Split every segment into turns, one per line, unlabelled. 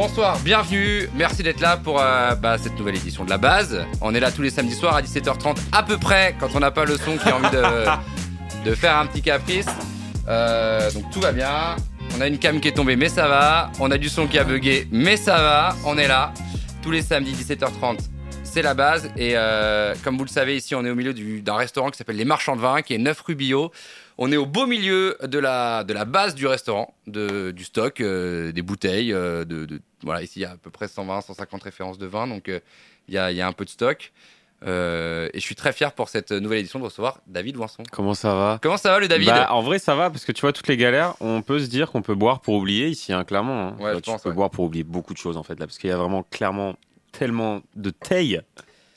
Bonsoir, bienvenue, merci d'être là pour euh, bah, cette nouvelle édition de la base. On est là tous les samedis soirs à 17h30 à peu près quand on n'a pas le son qui a envie de, de faire un petit caprice. Euh, donc tout va bien. On a une cam qui est tombée mais ça va. On a du son qui a bugué mais ça va. On est là tous les samedis 17h30. C'est la base et euh, comme vous le savez ici on est au milieu du- d'un restaurant qui s'appelle Les Marchands de Vin qui est 9 rue Billot. On est au beau milieu de la, de la base du restaurant, de, du stock, euh, des bouteilles. euh, de, de- voilà, ici, il y a à peu près 120, 150 références de vin, donc euh, il y, a, il y a un peu de stock. Euh, et je suis très fier pour cette nouvelle édition de recevoir David Voinson.
Comment ça va?
Comment ça va, le David?
Bah, En vrai, ça va parce que tu vois toutes les galères. On peut se dire qu'on peut boire pour oublier ici, hein, clairement. hein.
Ouais, je
tu
pense,
peux
ouais.
boire pour oublier beaucoup de choses en fait là, parce qu'il y a vraiment clairement tellement de taille.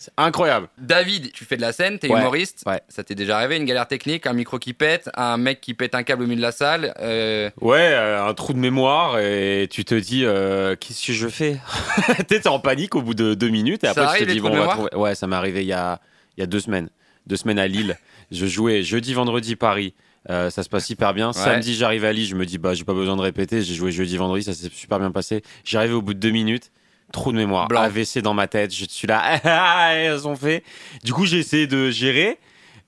C'est incroyable.
David, tu fais de la scène, t'es
Ouais,
humoriste.
ouais.
Ça t'est déjà arrivé, une galère technique, un micro qui pète, un mec qui pète un câble au milieu de la salle. euh,
Ouais, euh, un trou de mémoire et tu te dis euh, qu'est-ce que je fais? T'es en panique au bout de deux minutes et
Ça
après tu
arrive,
te
les
dis
trous de
bon, on va
mémoire?
trouver. Ouais, ça m'est arrivé il y a il y a deux semaines, deux semaines à Lille. je jouais jeudi, vendredi Paris. Euh, ça se passe hyper bien. Samedi, j'arrive à Lille, je me dis bah j'ai pas besoin de répéter. J'ai joué jeudi, vendredi, ça s'est super bien passé. J'arrive au bout de deux minutes. Trou de mémoire,
Blanc.
AVC dans ma tête, je suis là, elles ont fait. Du coup, j'ai essayé de gérer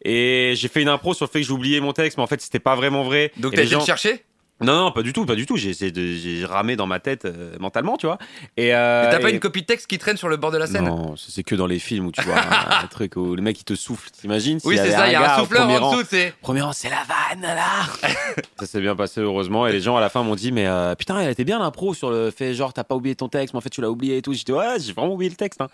et j'ai fait une impro sur le fait que j'ai oublié mon texte, mais en fait, c'était pas vraiment vrai.
Donc t'as essayé de
gens-
chercher?
Non, non, pas du tout, pas du tout. J'ai essayé de, j'ai ramé dans ma tête euh, mentalement, tu vois. Et, euh,
T'as pas
et-
une copie de texte qui traîne sur le bord de la scène?
Non, c'est que dans les films où tu vois un, un truc où le mec il te souffle. T'imagines
Oui, c'est ça, il y a un souffleur en dessous, c'est.
Premier rang, c'est la vanne là. ça s'est bien passé heureusement et les gens à la fin m'ont dit mais euh, putain elle était bien l'impro sur le fait genre t'as pas oublié ton texte mais en fait tu l'as oublié et tout. J'étais ouais j'ai vraiment oublié le texte. hein.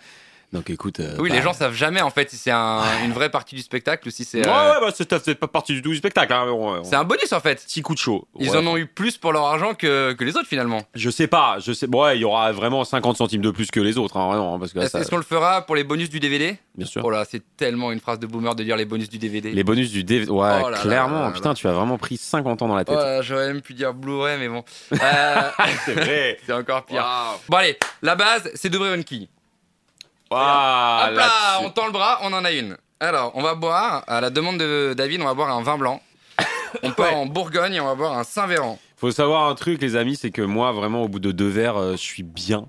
Donc écoute. euh,
Oui,
bah,
les gens savent jamais en fait si c'est un- une vraie partie du spectacle ou si c'est.
Ouais
euh,
ouais bah c'est pas partie du tout du spectacle. Hein, on-
C'est un bonus en fait.
petit coup de chaud.
Ils
Ouais.
en ont eu plus pour leur argent que, que les autres finalement.
Je sais pas, je sais. Bon, ouais, il y aura vraiment 50 centimes de plus que les autres, hein, vraiment, hein, parce que là,
Est-ce
ça-
qu'on le fera pour les bonus du DVD
bien sûr.
Oh là, c'est tellement une phrase de boomer de dire les bonus du DVD.
Les bonus du DVD, ouais,
Oh là là
clairement.
là là
Putain, tu as vraiment pris 50 ans dans la
Oh
tête.
là, j'aurais même pu dire Blu-ray, mais bon. Euh,
c'est vrai.
c'est encore pire. Bon allez, la base, c'est d'ouvrir une quille. Hop là, on tend le bras, on en a une. Alors, on va boire, à la demande de David, on va boire un vin blanc. On part en Bourgogne et on va boire un Saint-Véran.
Faut savoir un truc, les amis, c'est que moi, vraiment, au bout de deux verres, euh, je suis bien.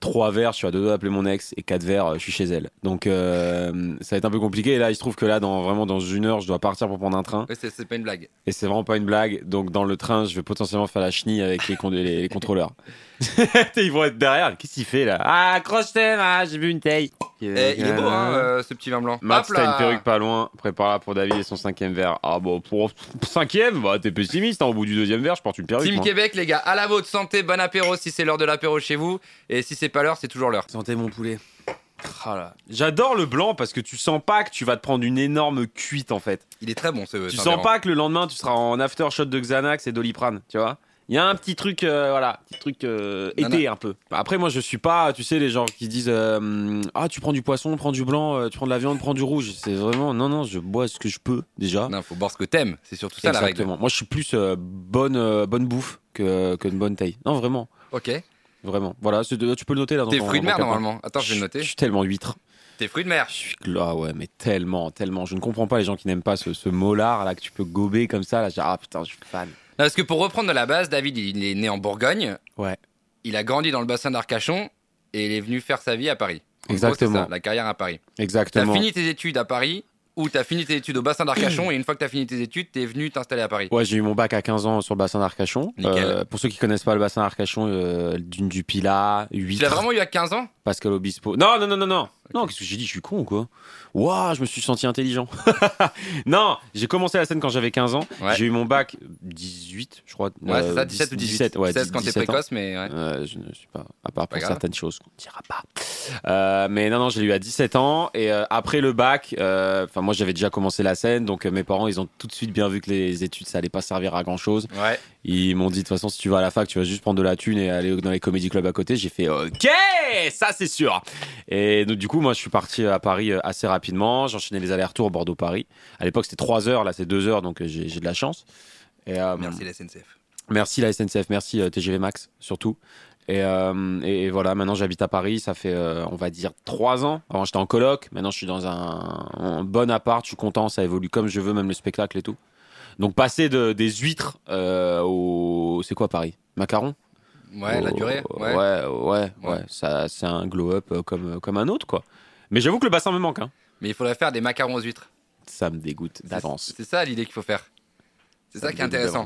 Trois verres, je suis à deux doigts d'appeler mon ex, et quatre verres, euh, je suis chez elle. Donc, euh, ça va être un peu compliqué. Et là, il se trouve que là, dans vraiment dans une heure, je dois partir pour prendre un train.
Ouais, c'est c'est pas une blague.
Et c'est vraiment pas une blague. Donc, dans le train, je vais potentiellement faire la chenille avec les, con- les, les contrôleurs. Ils vont être derrière. Qu'est-ce qu'il fait là? Ah, accroche-toi, j'ai vu une taille.
Eh, il est beau, hein, euh, ce petit vin blanc. Hop
t'as une perruque pas loin. Prépare-la pour David et son cinquième verre. Ah bon, pour cinquième, bah t'es pessimiste. hein. Au bout du deuxième verre, je porte une perruque.
Team
moi.
Québec, les gars, à la vôtre, santé, bon apéro si c'est l'heure de l'apéro chez vous. Et si c'est pas l'heure, c'est toujours l'heure.
Sentez mon poulet. Ah là. J'adore le blanc parce que tu sens pas que tu vas te prendre une énorme cuite en fait.
Il est très bon ce
tu sens pas que le lendemain tu seras en after shot de Xanax et d'Oliprane, tu vois? Il y a un petit truc, euh, voilà, petit truc euh, été un peu. Après, moi, je suis pas, tu sais, les gens qui disent euh, Ah, tu prends du poisson, prends du blanc, euh, tu prends de la viande, prends du rouge. C'est vraiment, non, non, je bois ce que je peux déjà.
Non, faut boire ce que t'aimes. C'est surtout ça la règle.
Exactement. Moi, je suis plus euh, bonne, bonne bouffe que, que une bonne taille. Non, vraiment.
Ok.
Vraiment. Voilà, tu peux le noter là
T'es
ton-
fruit de mer normalement. Attends, je vais le
Je
noter.
suis tellement huître.
T'es fruit de mer.
Je suis là, ouais, mais tellement, tellement. Je ne comprends pas les gens qui n'aiment pas ce, ce molar là que tu peux gober comme ça. Là, je ah putain, je suis fan.
Parce que pour reprendre de la base, David, il est né en Bourgogne.
Ouais.
Il a grandi dans le bassin d'Arcachon et il est venu faire sa vie à Paris. En
Exactement.
ça, la carrière à Paris. T'as
Exactement.
fini tes études à Paris ou t'as fini tes études au bassin d'Arcachon et une fois que t'as fini tes études, t'es venu t'installer à Paris.
Ouais, j'ai eu mon bac à 15 ans sur le bassin d'Arcachon. Euh, pour ceux qui connaissent pas le bassin d'Arcachon, euh, dune du Pilat,
Tu l'as
8
vraiment eu à 15 ans?
Pascal Obispo. Non, non, non, non, non. Non, qu'est-ce que j'ai dit Je suis con ou quoi? Waouh, je me suis senti intelligent. non, j'ai commencé la scène quand j'avais 15 ans.
Ouais.
J'ai eu mon bac 18, je crois.
Ouais, c'est
euh,
ça, 17 ou 18.
17, ouais,
16 quand t'es
17 ans.
précoce, mais ouais.
Euh, je ne suis pas, à part
Pas
pour
grave.
certaines choses qu'on ne dira pas. Euh, mais non, non, j'ai eu à 17 ans et euh, après le bac, euh, enfin moi j'avais déjà commencé la scène, donc euh, mes parents ils ont tout de suite bien vu que les études ça allait pas servir à grand chose.
Ouais.
Ils m'ont dit de toute façon si tu vas à la fac tu vas juste prendre de la thune et aller dans les comédie clubs à côté. J'ai fait ok, ça c'est sûr. Et donc du coup moi je suis parti à Paris euh, assez rapidement. J'enchaînais les allers-retours Bordeaux-Paris. À l'époque c'était 3 heures, là c'est 2 heures donc euh, j'ai de la chance. Et, euh,
Merci la SNCF.
Merci la SNCF, merci TGV Max surtout. Et, euh, et, et voilà, maintenant j'habite à Paris, ça fait euh, on va dire trois ans. Avant j'étais en coloc, maintenant je suis dans un, un bon appart, je suis content, ça évolue comme je veux, même le spectacle et tout. Donc passer de, des huîtres euh, au... C'est quoi Paris? Macaron?
Ouais, la
Oh,
durée. Ouais.
ouais, ouais,
Ouais.
Ça, c'est un glow-up euh, comme, comme un autre, quoi. Mais j'avoue que le bassin me manque, hein.
Mais il faudrait faire des macarons aux huîtres.
Ça me dégoûte d'avance.
C'est ça l'idée qu'il faut faire. C'est
Ça
qui est intéressant.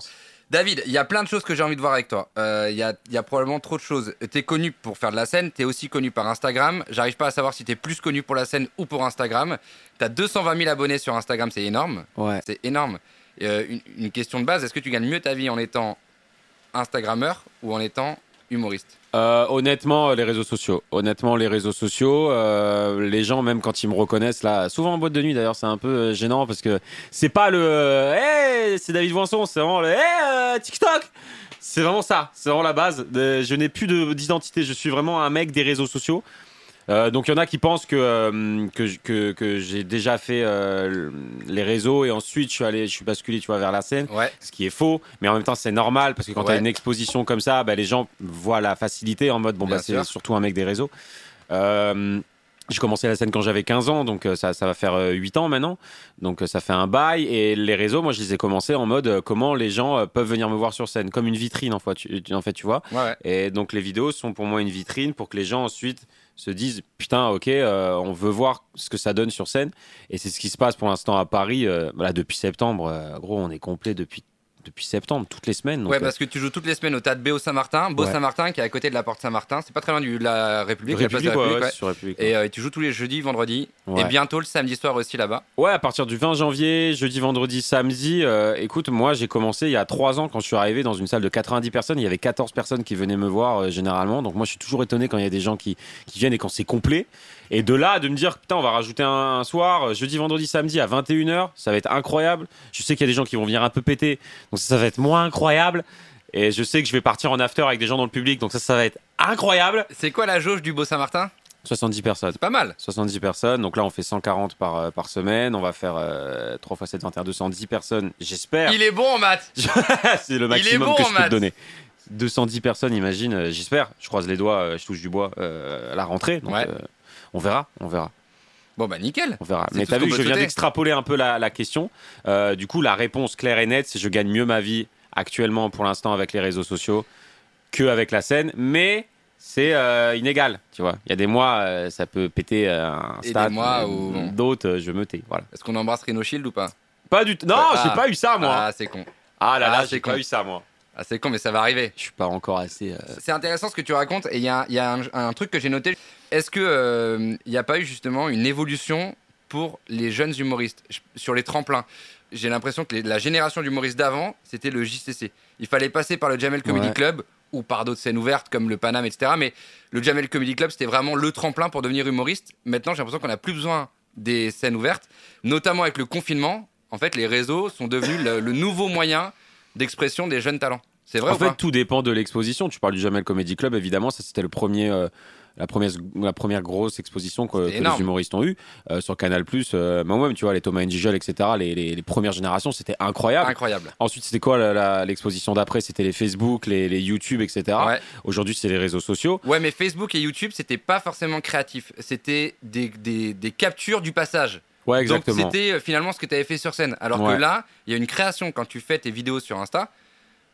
David, il y a plein de choses que j'ai envie de voir avec toi. Euh, Il y, a, y a probablement trop de choses. Tu es connu pour faire de la scène, tu es aussi connu par Instagram. J'arrive pas à savoir si tu es plus connu pour la scène ou pour Instagram. Tu as 220 000 abonnés sur Instagram, c'est énorme.
Ouais.
C'est énorme. Euh, une, une question de base, est-ce que tu gagnes mieux ta vie en étant Instagrammeur ou en étant humoriste
Euh, honnêtement, les réseaux sociaux. Honnêtement, les réseaux sociaux, euh, les gens, même quand ils me reconnaissent, là, souvent en boîte de nuit d'ailleurs, c'est un peu euh, gênant parce que c'est pas le Hey, c'est David Voinson, c'est vraiment le Hey, TikTok C'est vraiment ça, c'est vraiment la base. Je n'ai plus de- d'identité, je suis vraiment un mec des réseaux sociaux. Euh, donc il y en a qui pensent que, euh, que, que, que j'ai déjà fait euh, les réseaux et ensuite je suis allé, je suis basculé tu vois, vers la scène
Ouais.
ce qui est faux, mais en même temps c'est normal parce que quand tu
Ouais.
as une exposition comme ça, bah, les gens voient la facilité en mode bon
Bien
bah c'est surtout un mec des réseaux. J'ai commencé la scène quand j'avais 15 ans, donc ça, ça va faire euh, 8 ans maintenant. Donc ça fait un bail. Et les réseaux, moi je les ai commencés en mode comment les gens peuvent venir me voir sur scène, comme une vitrine en fait, tu, en fait, tu vois.
Ouais.
Et donc les vidéos sont pour moi une vitrine pour que les gens ensuite se disent putain ok euh, on veut voir ce que ça donne sur scène. Et c'est ce qui se passe pour l'instant à Paris euh, depuis septembre. Euh, gros on est complet depuis depuis septembre toutes les semaines donc,
ouais,
euh,
parce que tu joues toutes les semaines au Théâtre Saint-Martin. Beau
Ouais.
Saint-Martin qui est à côté de la porte Saint-Martin. C'est pas très loin du- de la République. la place de la République,
ouais, République
Et euh, tu joues tous les jeudis, vendredis. Et bientôt le samedi soir aussi là-bas.
Ouais, à partir du 20 janvier, jeudi, vendredi, samedi. euh, écoute, moi, j'ai commencé il y a trois ans quand je suis arrivé dans une salle de 90 personnes. Il y avait 14 personnes qui venaient me voir euh, généralement. Donc moi, je suis toujours étonné quand il y a des gens qui, qui viennent et quand c'est complet. Et de là, de me dire, putain, on va rajouter un, un soir, euh, jeudi, vendredi, samedi à 21h, ça va être incroyable. Je sais qu'il y a des gens qui vont venir un peu péter. Donc ça, ça va être moins incroyable. Et je sais que je vais partir en after avec des gens dans le public. Donc ça, ça va être incroyable.
C'est quoi la jauge du Beau Saint-Martin?
70 personnes.
C'est pas mal.
70 personnes, donc là on fait 140 par, euh, par semaine, on va faire euh, 3 x 7, 21, 210 personnes, j'espère.
Il est bon en maths.
C'est le
est
maximum
bon
que je peux te donner. 210 personnes, imagine, euh, j'espère. Je croise les doigts, je touche du bois à la rentrée. Donc,
Ouais.
On verra, on verra,
Bon bah nickel.
on verra. Mais t'as vu je viens d'extrapoler un peu la, la question. Euh, du coup, la réponse claire et nette, c'est je gagne mieux ma vie actuellement pour l'instant avec les réseaux sociaux que avec la scène, mais c'est euh, inégal, tu vois. Il y a des mois, euh, ça peut péter un stade,
des mois où-
d'autres, je me tais, voilà.
Est-ce qu'on embrasse Rhino Shield ou pas?
Pas du tout. Non,
Ah.
j'ai pas eu ça, moi.
Ah c'est con.
Ah, là
Ah,
là,
c'est
j'ai pas
con.
eu ça, moi.
Ah c'est con mais ça va arriver.
Je suis pas encore assez. euh,
C'est intéressant ce que tu racontes et il y a, il y a un, un truc que j'ai noté. Est-ce que euh, il n'y a pas eu justement une évolution pour les jeunes humoristes je- sur les tremplins? J'ai l'impression que les- la génération d'humoristes d'avant, c'était le JCC. Il fallait passer par le Jamel Comedy
Ouais.
Club ou par d'autres scènes ouvertes comme le Paname, etc. Mais le Jamel Comedy Club, c'était vraiment le tremplin pour devenir humoriste. Maintenant, j'ai l'impression qu'on n'a plus besoin des scènes ouvertes, notamment avec le confinement. En fait, les réseaux sont devenus le, le nouveau moyen d'expression des jeunes talents. C'est vrai
En
ou
fait,
pas
tout dépend de l'exposition. Tu parles du Jamel Comedy Club, évidemment. Ça, c'était le premier. euh, la première, la première grosse exposition que,
C'était
que
énorme.
les humoristes ont eu euh, sur Canal+. Euh, moi-même, tu vois, les Thomas Njijol, etc. Les, les, les premières générations, c'était incroyable.
Incroyable.
Ensuite, c'était quoi la- la- l'exposition d'après? C'était les Facebook, les, les YouTube, etc.
Ouais.
Aujourd'hui, c'est les réseaux sociaux.
Ouais, mais Facebook et YouTube, c'était pas forcément créatif. C'était des, des, des captures du passage.
Ouais,
Donc c'était euh, finalement ce que tu avais fait sur scène. Alors
Ouais.
que là, il y a une création quand tu fais tes vidéos sur Insta.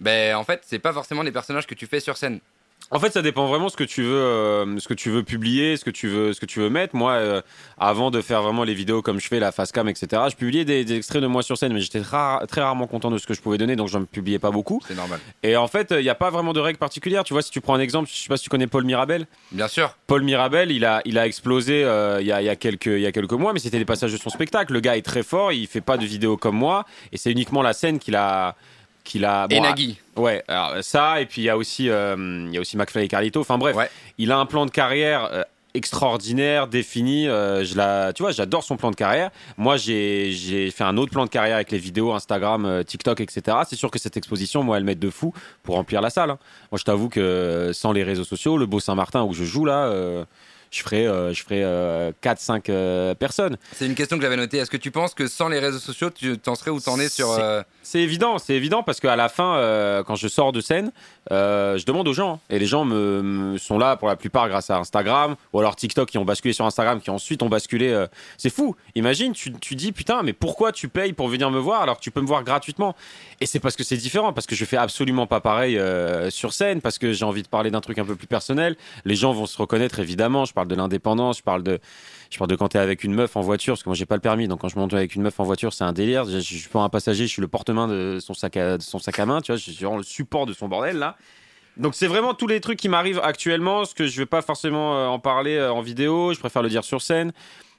Ben en fait, c'est pas forcément des personnages que tu fais sur scène.
En fait, ça dépend vraiment ce que tu veux, euh, ce que tu veux publier, ce que tu veux, ce que tu veux mettre. Moi, euh, avant de faire vraiment les vidéos comme je fais, la face cam, etc., je publiais des, des extraits de moi sur scène, mais j'étais ra- très rarement content de ce que je pouvais donner, donc je ne publiais pas beaucoup.
C'est normal.
Et en fait, il n'y a pas vraiment de règles particulières. Tu vois, si tu prends un exemple, je sais pas si tu connais Paul Mirabel.
Bien sûr.
Paul Mirabel, il a, il a explosé euh, il y, a, y, a quelques, il y a quelques mois, mais c'était des passages de son spectacle. Le gars est très fort, il fait pas de vidéos comme moi, et c'est uniquement la scène qu'il a. Qu'il a
Et
bon,
Nagui.
Ouais, alors ça, et puis il y a aussi, euh, il y a aussi McFly et Carlito. Enfin bref,
Ouais.
il a un plan de carrière euh, extraordinaire, défini. euh, je la, tu vois, j'adore son plan de carrière. Moi, j'ai, j'ai fait un autre plan de carrière avec les vidéos Instagram, euh, TikTok, etc. C'est sûr que cette exposition, moi, elle m'aide de fou pour remplir la salle. hein. Moi, je t'avoue que sans les réseaux sociaux, le Beau Saint-Martin où je joue là. euh, je ferai, euh, je ferai 4-5 personnes.
C'est une question que j'avais notée. Est-ce que tu penses que sans les réseaux sociaux, tu t'en serais où t'en es sur.
C'est évident, c'est évident parce qu'à la fin, quand je sors de scène, je demande aux gens. Et les gens me, sont là pour la plupart grâce à Instagram ou alors TikTok qui ont basculé sur Instagram, qui ensuite ont basculé. c'est fou. Imagine, tu, tu dis putain, mais pourquoi tu payes pour venir me voir alors que tu peux me voir gratuitement? Et c'est parce que c'est différent, parce que je fais absolument pas pareil sur scène, parce que j'ai envie de parler d'un truc un peu plus personnel. Les gens vont se reconnaître évidemment. Je parle de l'indépendance, je parle de, je parle de quand t'es avec une meuf en voiture, parce que moi j'ai pas le permis, donc quand je monte avec une meuf en voiture, c'est un délire. Je, suis pas un passager, je suis le porte-main de son sac à, de son sac à main, tu vois, je suis vraiment le support de son bordel là. Donc c'est vraiment tous les trucs qui m'arrivent actuellement, ce que je vais pas forcément euh, en parler euh, en vidéo, je préfère le dire sur scène.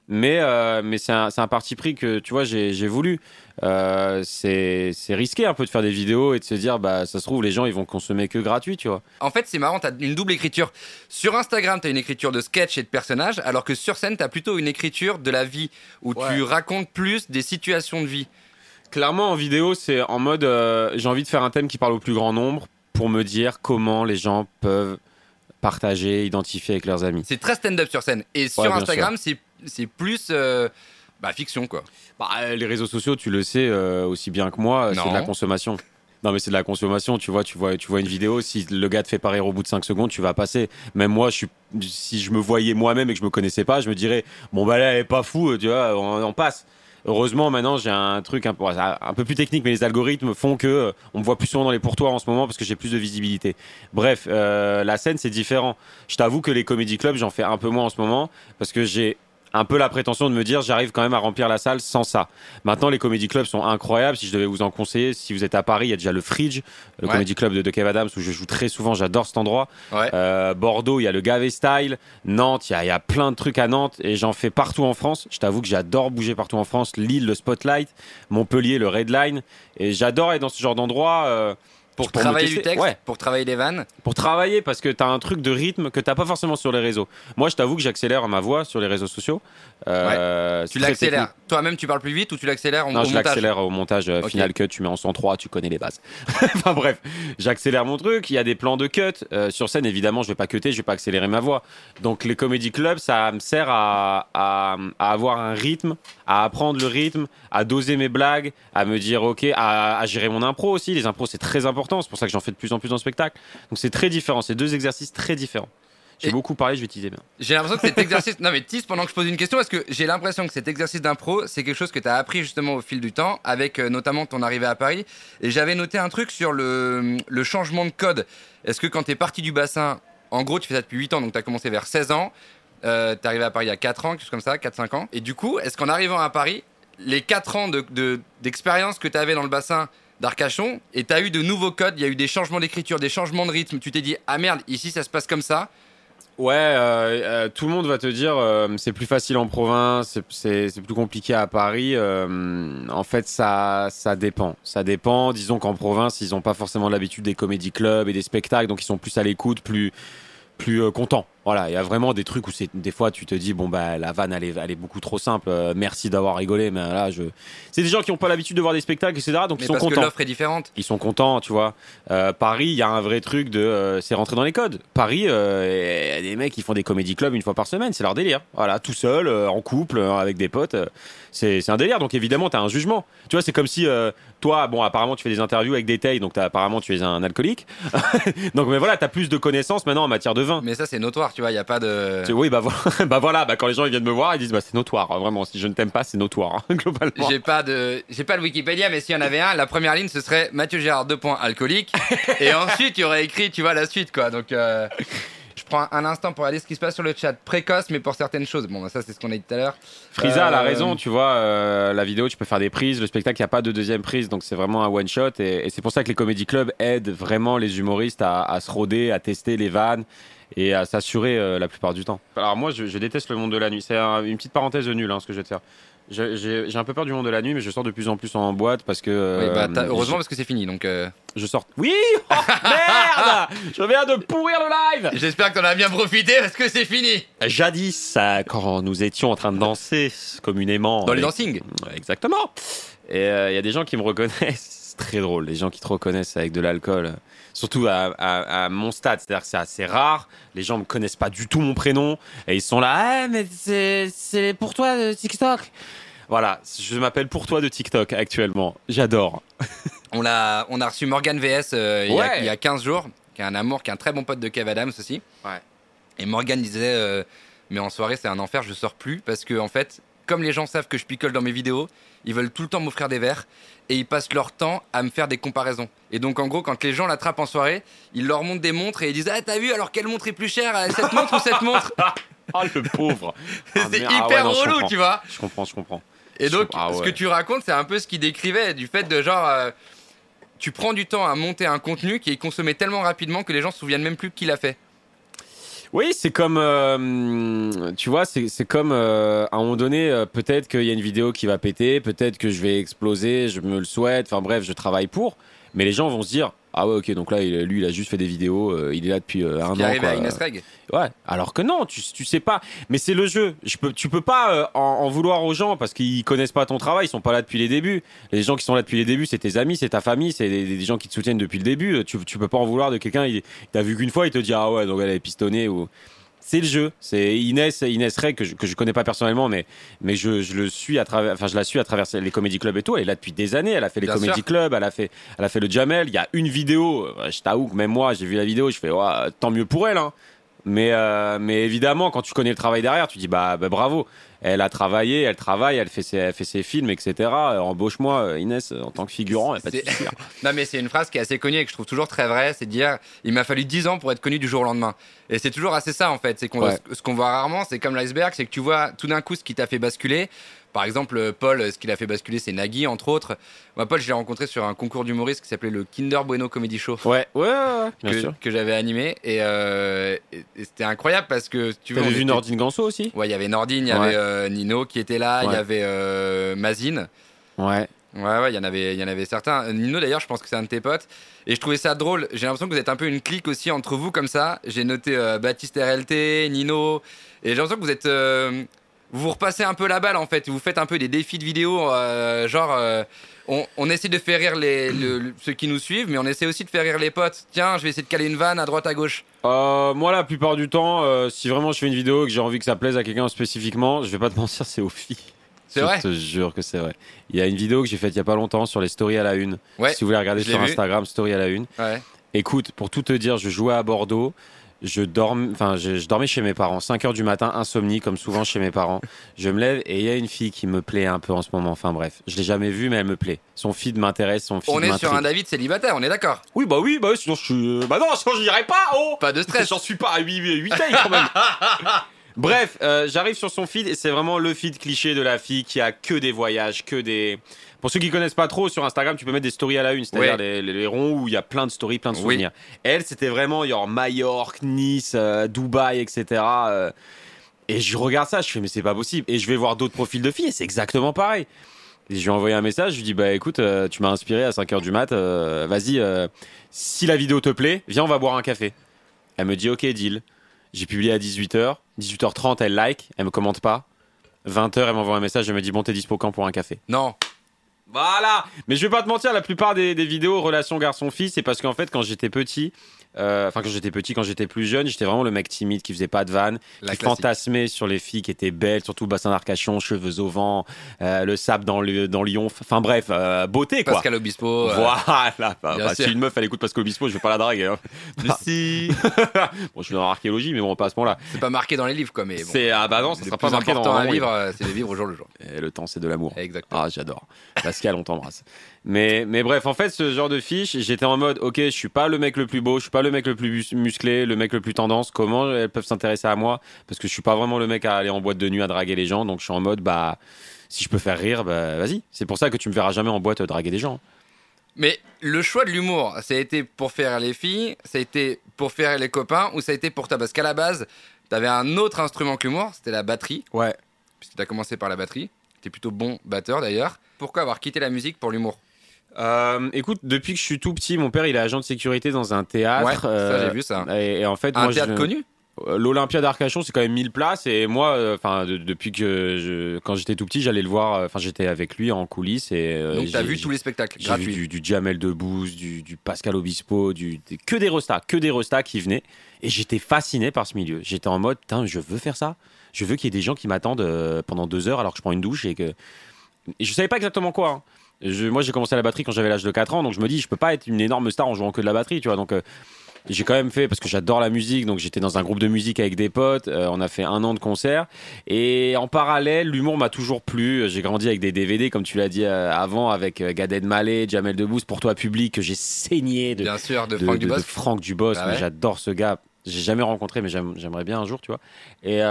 Mais, euh, mais c'est un, un, parti pris que, tu vois, j'ai voulu. Euh, c'est risqué un peu de faire des vidéos et de se dire, bah, ça se trouve, les gens, ils vont consommer que gratuit, tu vois.
En fait, c'est marrant, t'as une double écriture. Sur Instagram, t'as une écriture de sketch et de personnage, alors que sur scène, t'as plutôt une écriture de la vie, où tu racontes plus des situations de vie.
Clairement, en vidéo, c'est en mode, euh, j'ai envie de faire un thème qui parle au plus grand nombre pour me dire comment les gens peuvent partager, identifier avec leurs amis.
C'est très stand-up sur scène. Et sur Instagram, c'est plus euh, bah, fiction, quoi.
Bah, euh, les réseaux sociaux, tu le sais euh, aussi bien que moi, c'est de la consommation. Non mais c'est de la consommation, tu vois, tu vois, tu vois une vidéo, si le gars te fait pareil au bout de 5 secondes, tu vas passer. Même moi, je suis, si je me voyais moi-même et que je me connaissais pas, je me dirais, bon bah là, elle est pas fou, tu vois, on passe. Heureusement, maintenant, j'ai un truc un peu, un peu, plus technique, mais les algorithmes font que euh, on me voit plus souvent dans les pourtoirs en ce moment parce que j'ai plus de visibilité. Bref, euh, la scène, c'est différent. Je t'avoue que les comédie clubs, j'en fais un peu moins en ce moment parce que j'ai un peu la prétention de me dire j'arrive quand même à remplir la salle sans ça. Maintenant, les comédie clubs sont incroyables. Si je devais vous en conseiller, si vous êtes à Paris, il y a déjà le Fridge, le comédie club de, de Kev Adams où je joue très souvent. J'adore cet endroit. Euh, Bordeaux, il y a le Gavé Style. Nantes, il y, a, plein de trucs à Nantes et j'en fais partout en France. Je t'avoue que j'adore bouger partout en France. Lille, le Spotlight, Montpellier, le Redline. Et j'adore être dans ce genre d'endroit. Euh,
pour, travailler du texte, pour travailler les vannes
Pour travailler, parce que tu as un truc de rythme que tu pas forcément sur les réseaux. Moi, je t'avoue que j'accélère ma voix sur les réseaux sociaux.
Euh, tu l'accélères. Toi-même, tu parles plus vite ou tu l'accélères
Non, je l'accélère au montage euh, final cut. Tu mets en 103, tu connais les bases. enfin bref, j'accélère mon truc. Il y a des plans de cut. Euh, sur scène, évidemment, je vais pas cutter, je vais pas accélérer ma voix. Donc, les comédie clubs, ça me sert à, à, avoir un rythme, à apprendre le rythme, à doser mes blagues, à me dire, ok, à, à gérer mon impro aussi. Les impros, c'est très important. C'est pour ça que j'en fais de plus en plus en spectacle. Donc, c'est très différent. C'est deux exercices très différents. J'ai beaucoup parlé, je vais teaser bien.
J'ai l'impression que cet exercice. non, mais tease pendant que je pose une question, parce que j'ai l'impression que cet exercice d'impro, c'est quelque chose que tu as appris justement au fil du temps, avec euh, notamment ton arrivée à Paris. Et j'avais noté un truc sur le, le changement de code. Est-ce que quand tu es parti du bassin, en gros, tu fais ça depuis 8 ans, donc tu as commencé vers 16 ans, euh, tu es arrivé à Paris il y a 4 ans, quelque chose comme ça, 4-5 ans. Et du coup, est-ce qu'en arrivant à Paris, les 4 ans d'expérience de, que tu avais dans le bassin, d'Arcachon et tu as eu de nouveaux codes, il y a eu des changements d'écriture, des changements de rythme. Tu t'es dit, ah merde, ici ça se passe comme ça.
Ouais, euh, euh, tout le monde va te dire euh, c'est plus facile en province, c'est plus compliqué à Paris. en fait, ça, ça dépend. Ça dépend. Disons qu'en province, ils n'ont pas forcément l'habitude des comédie clubs et des spectacles, donc ils sont plus à l'écoute, plus, plus contents. Voilà, il y a vraiment des trucs où c'est des fois tu te dis bon bah la vanne elle est, elle est beaucoup trop simple. Euh, merci d'avoir rigolé, mais là je c'est des gens qui n'ont pas l'habitude de voir des spectacles etc. Donc ils sont parce contents.
Que l'offre est différente.
Ils sont contents, tu vois. Euh, Paris, il y a un vrai truc de euh, c'est rentré dans les codes. Paris, il y a des mecs qui font des comédie clubs une fois par semaine, c'est leur délire. Voilà, tout seul, en couple, avec des potes, c'est un délire. Donc évidemment t'as un jugement. Tu vois, c'est comme si toi, bon apparemment tu fais des interviews avec des tailles, donc apparemment tu es un alcoolique. donc mais voilà, t'as plus de connaissances maintenant en matière de vin.
Mais ça c'est notoire, tu vois, il y a pas de
oui, bah, bah, voilà, bah, quand les gens ils viennent me voir, ils disent bah, c'est notoire, hein, vraiment. Si je ne t'aime pas, c'est notoire, hein, globalement.
J'ai pas de, pas le Wikipédia, mais s'il y en avait un, la première ligne ce serait Mathieu Gérard, deux points, alcoolique. et ensuite, il y aurait écrit, tu vois, la suite, quoi. Donc. Euh, prends un instant pour aller ce qui se passe sur le chat. Précoce, mais pour certaines choses. Bon, bah, ça, c'est ce qu'on a dit tout à l'heure.
Frisa a euh, raison, tu vois. Euh, la vidéo, tu peux faire des prises. Le spectacle, il n'y a pas de deuxième prise. Donc, c'est vraiment un one-shot. Et, c'est pour ça que les comédie clubs aident vraiment les humoristes à, à se roder, à tester les vannes et à s'assurer euh, la plupart du temps. Alors moi, je, déteste le monde de la nuit. C'est une petite parenthèse nulle hein, ce que je vais te faire. J'ai un peu peur du monde de la nuit, mais je sors de plus en plus en boîte parce que.
oui, bah, euh, heureusement parce que c'est fini, donc. Euh.
Je sors. Oui oh, Merde Je viens de pourrir le live
J'espère que t'en as bien profité parce que c'est fini
Jadis, quand nous étions en train de danser communément.
Dans les dancing
Exactement Et il y a des gens qui me reconnaissent c'est très drôle. Les gens qui te reconnaissent avec de l'alcool, surtout à, à- à mon stade, c'est-à-dire que c'est assez rare. Les gens me connaissent pas du tout mon prénom et ils sont là. Ah, mais c'est pour toi de TikTok. Voilà, je m'appelle pour toi de TikTok actuellement. J'adore.
On a, on a reçu Morgan VS euh, il, y a, il y a 15 jours, qui est un amour, qui est un très bon pote de Kev Adams aussi.
Ouais.
Et Morgan disait euh, Mais en soirée, c'est un enfer, je sors plus. Parce que, en fait, comme les gens savent que je picole dans mes vidéos, ils veulent tout le temps m'offrir des verres. Et ils passent leur temps à me faire des comparaisons. Et donc, en gros, quand les gens l'attrapent en soirée, ils leur montrent des montres et ils disent Ah, t'as vu, alors quelle montre est plus chère euh, Cette montre ou cette montre?
Ah, le pauvre. Ah,
C'est
merde. Ah
hyper
ouais, non, je
relou, tu vois.
Je comprends, je comprends.
Et donc.
Ah
ce que tu racontes, c'est un peu ce qu'il décrivait, du fait de genre, euh, tu prends du temps à monter un contenu qui est consommé tellement rapidement que les gens se souviennent même plus qui l'a fait.
Oui, c'est comme, euh, tu vois, c'est comme euh, à un moment donné, peut-être qu'il y a une vidéo qui va péter, peut-être que je vais exploser, je me le souhaite, enfin bref, je travaille pour, mais les gens vont se dire, ah ouais, ok, donc là, il- lui, il a juste fait des vidéos, euh, il est là depuis euh, un an.
arrive
quoi.
à Inès Reg.
Ouais, alors que non, tu, tu sais pas. Mais c'est le jeu. Je peux, tu peux pas euh, en, en vouloir aux gens parce qu'ils connaissent pas ton travail, ils sont pas là depuis les débuts. Les gens qui sont là depuis les débuts, c'est tes amis, c'est ta famille, c'est des, des gens qui te soutiennent depuis le début. Tu, tu peux pas en vouloir de quelqu'un, il, il t'a vu qu'une fois, il te dit ah ouais, donc elle est pistonnée ou. C'est le jeu. C'est Inès, Inès Rey que je, que je connais pas personnellement, mais, mais je, je le suis à travers, enfin je la suis à travers les comédie clubs et tout. Elle est là depuis des années. Elle a fait les comédie clubs, elle a fait, elle a fait le Jamel. Il y a une vidéo. euh, Je t'avoue que même moi, j'ai vu la vidéo, je fais ouais, tant mieux pour elle. Hein. Mais, euh, mais évidemment, quand tu connais le travail derrière, tu dis bah, bah, bravo. Elle a travaillé, elle travaille, elle fait ses, elle fait ses films, etc. Embauche-moi, euh, Inès, en tant que figurant. pas de hein.
Non, mais c'est une phrase qui est assez connue et que je trouve toujours très vraie. C'est de dire il m'a fallu 10 ans pour être connu du jour au lendemain. Et c'est toujours assez ça en fait. C'est qu'on
Ouais.
ce qu'on voit rarement, c'est comme l'iceberg, c'est que tu vois tout d'un coup ce qui t'a fait basculer. Par exemple, Paul, ce qui l'a fait basculer, c'est Nagui, entre autres. Moi, Paul, je l'ai rencontré sur un concours d'humoristes qui s'appelait le Kinder Bueno Comedy Show.
Ouais, ouais, ouais, ouais, bien
que,
sûr.
que j'avais animé et, euh, et- et c'était incroyable parce que tu on
vu
était-
Nordine Ganso aussi?
Ouais il y avait Nordine il y
Ouais.
avait euh, Nino qui était là il y avait euh, Mazine
Ouais.
Ouais, ouais, il y en avait, il y en avait certains. Nino, d'ailleurs, je pense que c'est un de tes potes. Et je trouvais ça drôle. J'ai l'impression que vous êtes un peu une clique aussi entre vous comme ça. J'ai noté euh, Baptiste RLT, Nino. Et j'ai l'impression que vous êtes. euh, vous repassez un peu la balle en fait. Vous faites un peu des défis de vidéo. euh, genre, euh, on, on essaie de faire rire les, le- le- ceux qui nous suivent, mais on essaie aussi de faire rire les potes. Tiens, je vais essayer de caler une vanne à droite à gauche.
Euh, moi, la plupart du temps, si vraiment je fais une vidéo et que j'ai envie que ça plaise à quelqu'un spécifiquement, je vais pas te mentir, c'est aux filles.
C'est
je
vrai
te jure que c'est vrai. Il y a une vidéo que j'ai faite il y a pas longtemps sur les stories à la une.
Ouais.
Si vous voulez regarder
je
sur
vu.
Instagram, story à la une.
Ouais.
Écoute, pour tout te dire, je jouais à Bordeaux. Je, dorm... enfin, je, je dormais chez mes parents, 5 heures du matin, insomnie, comme souvent chez mes parents. Je me lève et il y a une fille qui me plaît un peu en ce moment. Enfin bref, je l'ai jamais vue, mais elle me plaît. Son feed m'intéresse, son feed
On est sur un David célibataire, on est d'accord.
Oui, bah oui, bah oui, sinon je suis. Bah non, sinon je dirais pas, oh
Pas de stress.
J'en suis pas à 8, 8 tailles quand même. Bref, euh, j'arrive sur son feed et c'est vraiment le feed cliché de la fille qui a que des voyages, que des. Pour ceux qui connaissent pas trop, sur Instagram, tu peux mettre des stories à la une, c'est-à-dire les, les- les ronds où il y a plein de stories, plein de souvenirs. Elle, c'était vraiment genre Majorque, Nice, euh, Dubaï, etc. euh, et je regarde ça, je fais mais c'est pas possible. Et je vais voir d'autres profils de filles et c'est exactement pareil. Et je lui ai envoyé un message, je lui dis bah écoute, euh, tu m'as inspiré à 5h du mat, euh, vas-y, euh, si la vidéo te plaît, viens on va boire un café. Elle me dit ok deal. J'ai publié à 18h, 18h30 elle like, elle me commente pas. 20h elle m'envoie un message, elle me dit bon t'es dispo quand pour un café?
Non.
Voilà. Mais je vais pas te mentir, la plupart des, vidéos relation garçon-fille, c'est parce qu'en fait quand j'étais petit, enfin quand j'étais petit, quand j'étais plus jeune, j'étais vraiment le mec timide qui faisait pas de vannes,
La
qui
classique.
fantasmait sur les filles qui étaient belles, surtout le bassin d'Arcachon, cheveux au vent, euh, le sable dans, le, dans Lyon, enfin bref, euh, beauté quoi.
Pascal Obispo. euh,
Voilà, bah, bah, si une meuf elle écoute Pascal Obispo, je vais pas la draguer. hein.
si.
Bon, je suis dans l'archéologie, mais bon, pas à ce moment-là.
C'est pas marqué dans les livres, quoi, mais bon.
C'est ah bah non, ça sera pas marqué dans
vivre, euh, c'est de vivre au jour le jour.
Et le temps, c'est de l'amour.
Exactement.
Ah, j'adore. Pascal, on t'embrasse. Mais, mais bref, en fait, ce genre de fiche, j'étais en mode, ok, je suis pas le mec le plus beau, je suis pas le mec le plus mus- musclé, le mec le plus tendance. Comment elles peuvent s'intéresser à moi? Parce que je suis pas vraiment le mec à aller en boîte de nuit à draguer les gens. Donc je suis en mode, bah, si je peux faire rire, bah, vas-y. C'est pour ça que tu me verras jamais en boîte draguer des gens.
Mais le choix de l'humour, ça a été pour faire les filles, ça a été pour faire les copains, ou ça a été pour toi? Parce qu'à la base, t'avais un autre instrument que l'humour, c'était la batterie,
Ouais.
puisque t'as commencé par la batterie. T'es plutôt bon batteur d'ailleurs. Pourquoi avoir quitté la musique pour l'humour?
Euh, écoute, depuis que je suis tout petit, mon père, il est agent de sécurité dans un théâtre.
Ouais, ça,
euh,
j'ai vu ça.
Et, et en fait,
Un
moi,
théâtre
je...
connu
Euh, L'Olympia d'Arcachon, c'est quand même 1000 places. Et moi, euh, enfin, de- depuis que je, quand j'étais tout petit, j'allais le voir. euh, Enfin, j'étais avec lui en coulisses. Et, euh,
Donc, t'as vu tous les spectacles gratuits.
du, du Jamel Debbouze, du, du Pascal Obispo, du, des- que des restas, que des restas qui venaient. Et j'étais fasciné par ce milieu. J'étais en mode, je veux faire ça. Je veux qu'il y ait des gens qui m'attendent euh, pendant deux heures alors que je prends une douche et que. Et je savais pas exactement quoi. hein. Je- moi, j'ai commencé la batterie quand j'avais l'âge de 4 ans, donc je me dis, je peux pas être une énorme star en jouant que de la batterie, tu vois. Donc, euh, j'ai quand même fait parce que j'adore la musique, donc j'étais dans un groupe de musique avec des potes. euh, on a fait un an de concert et en parallèle, l'humour m'a toujours plu. J'ai grandi avec des DVD, comme tu l'as dit euh, avant, avec euh, Gad Elmaleh, Jamel Debbouze, pour toi public que j'ai saigné de,
Bien sûr, de
de-
Franck
de-
Dubosc.
de Franck.
Ah
mais
ouais
J'adore ce gars. J'ai jamais rencontré, mais j'aime- j'aimerais bien un jour, tu vois. Et,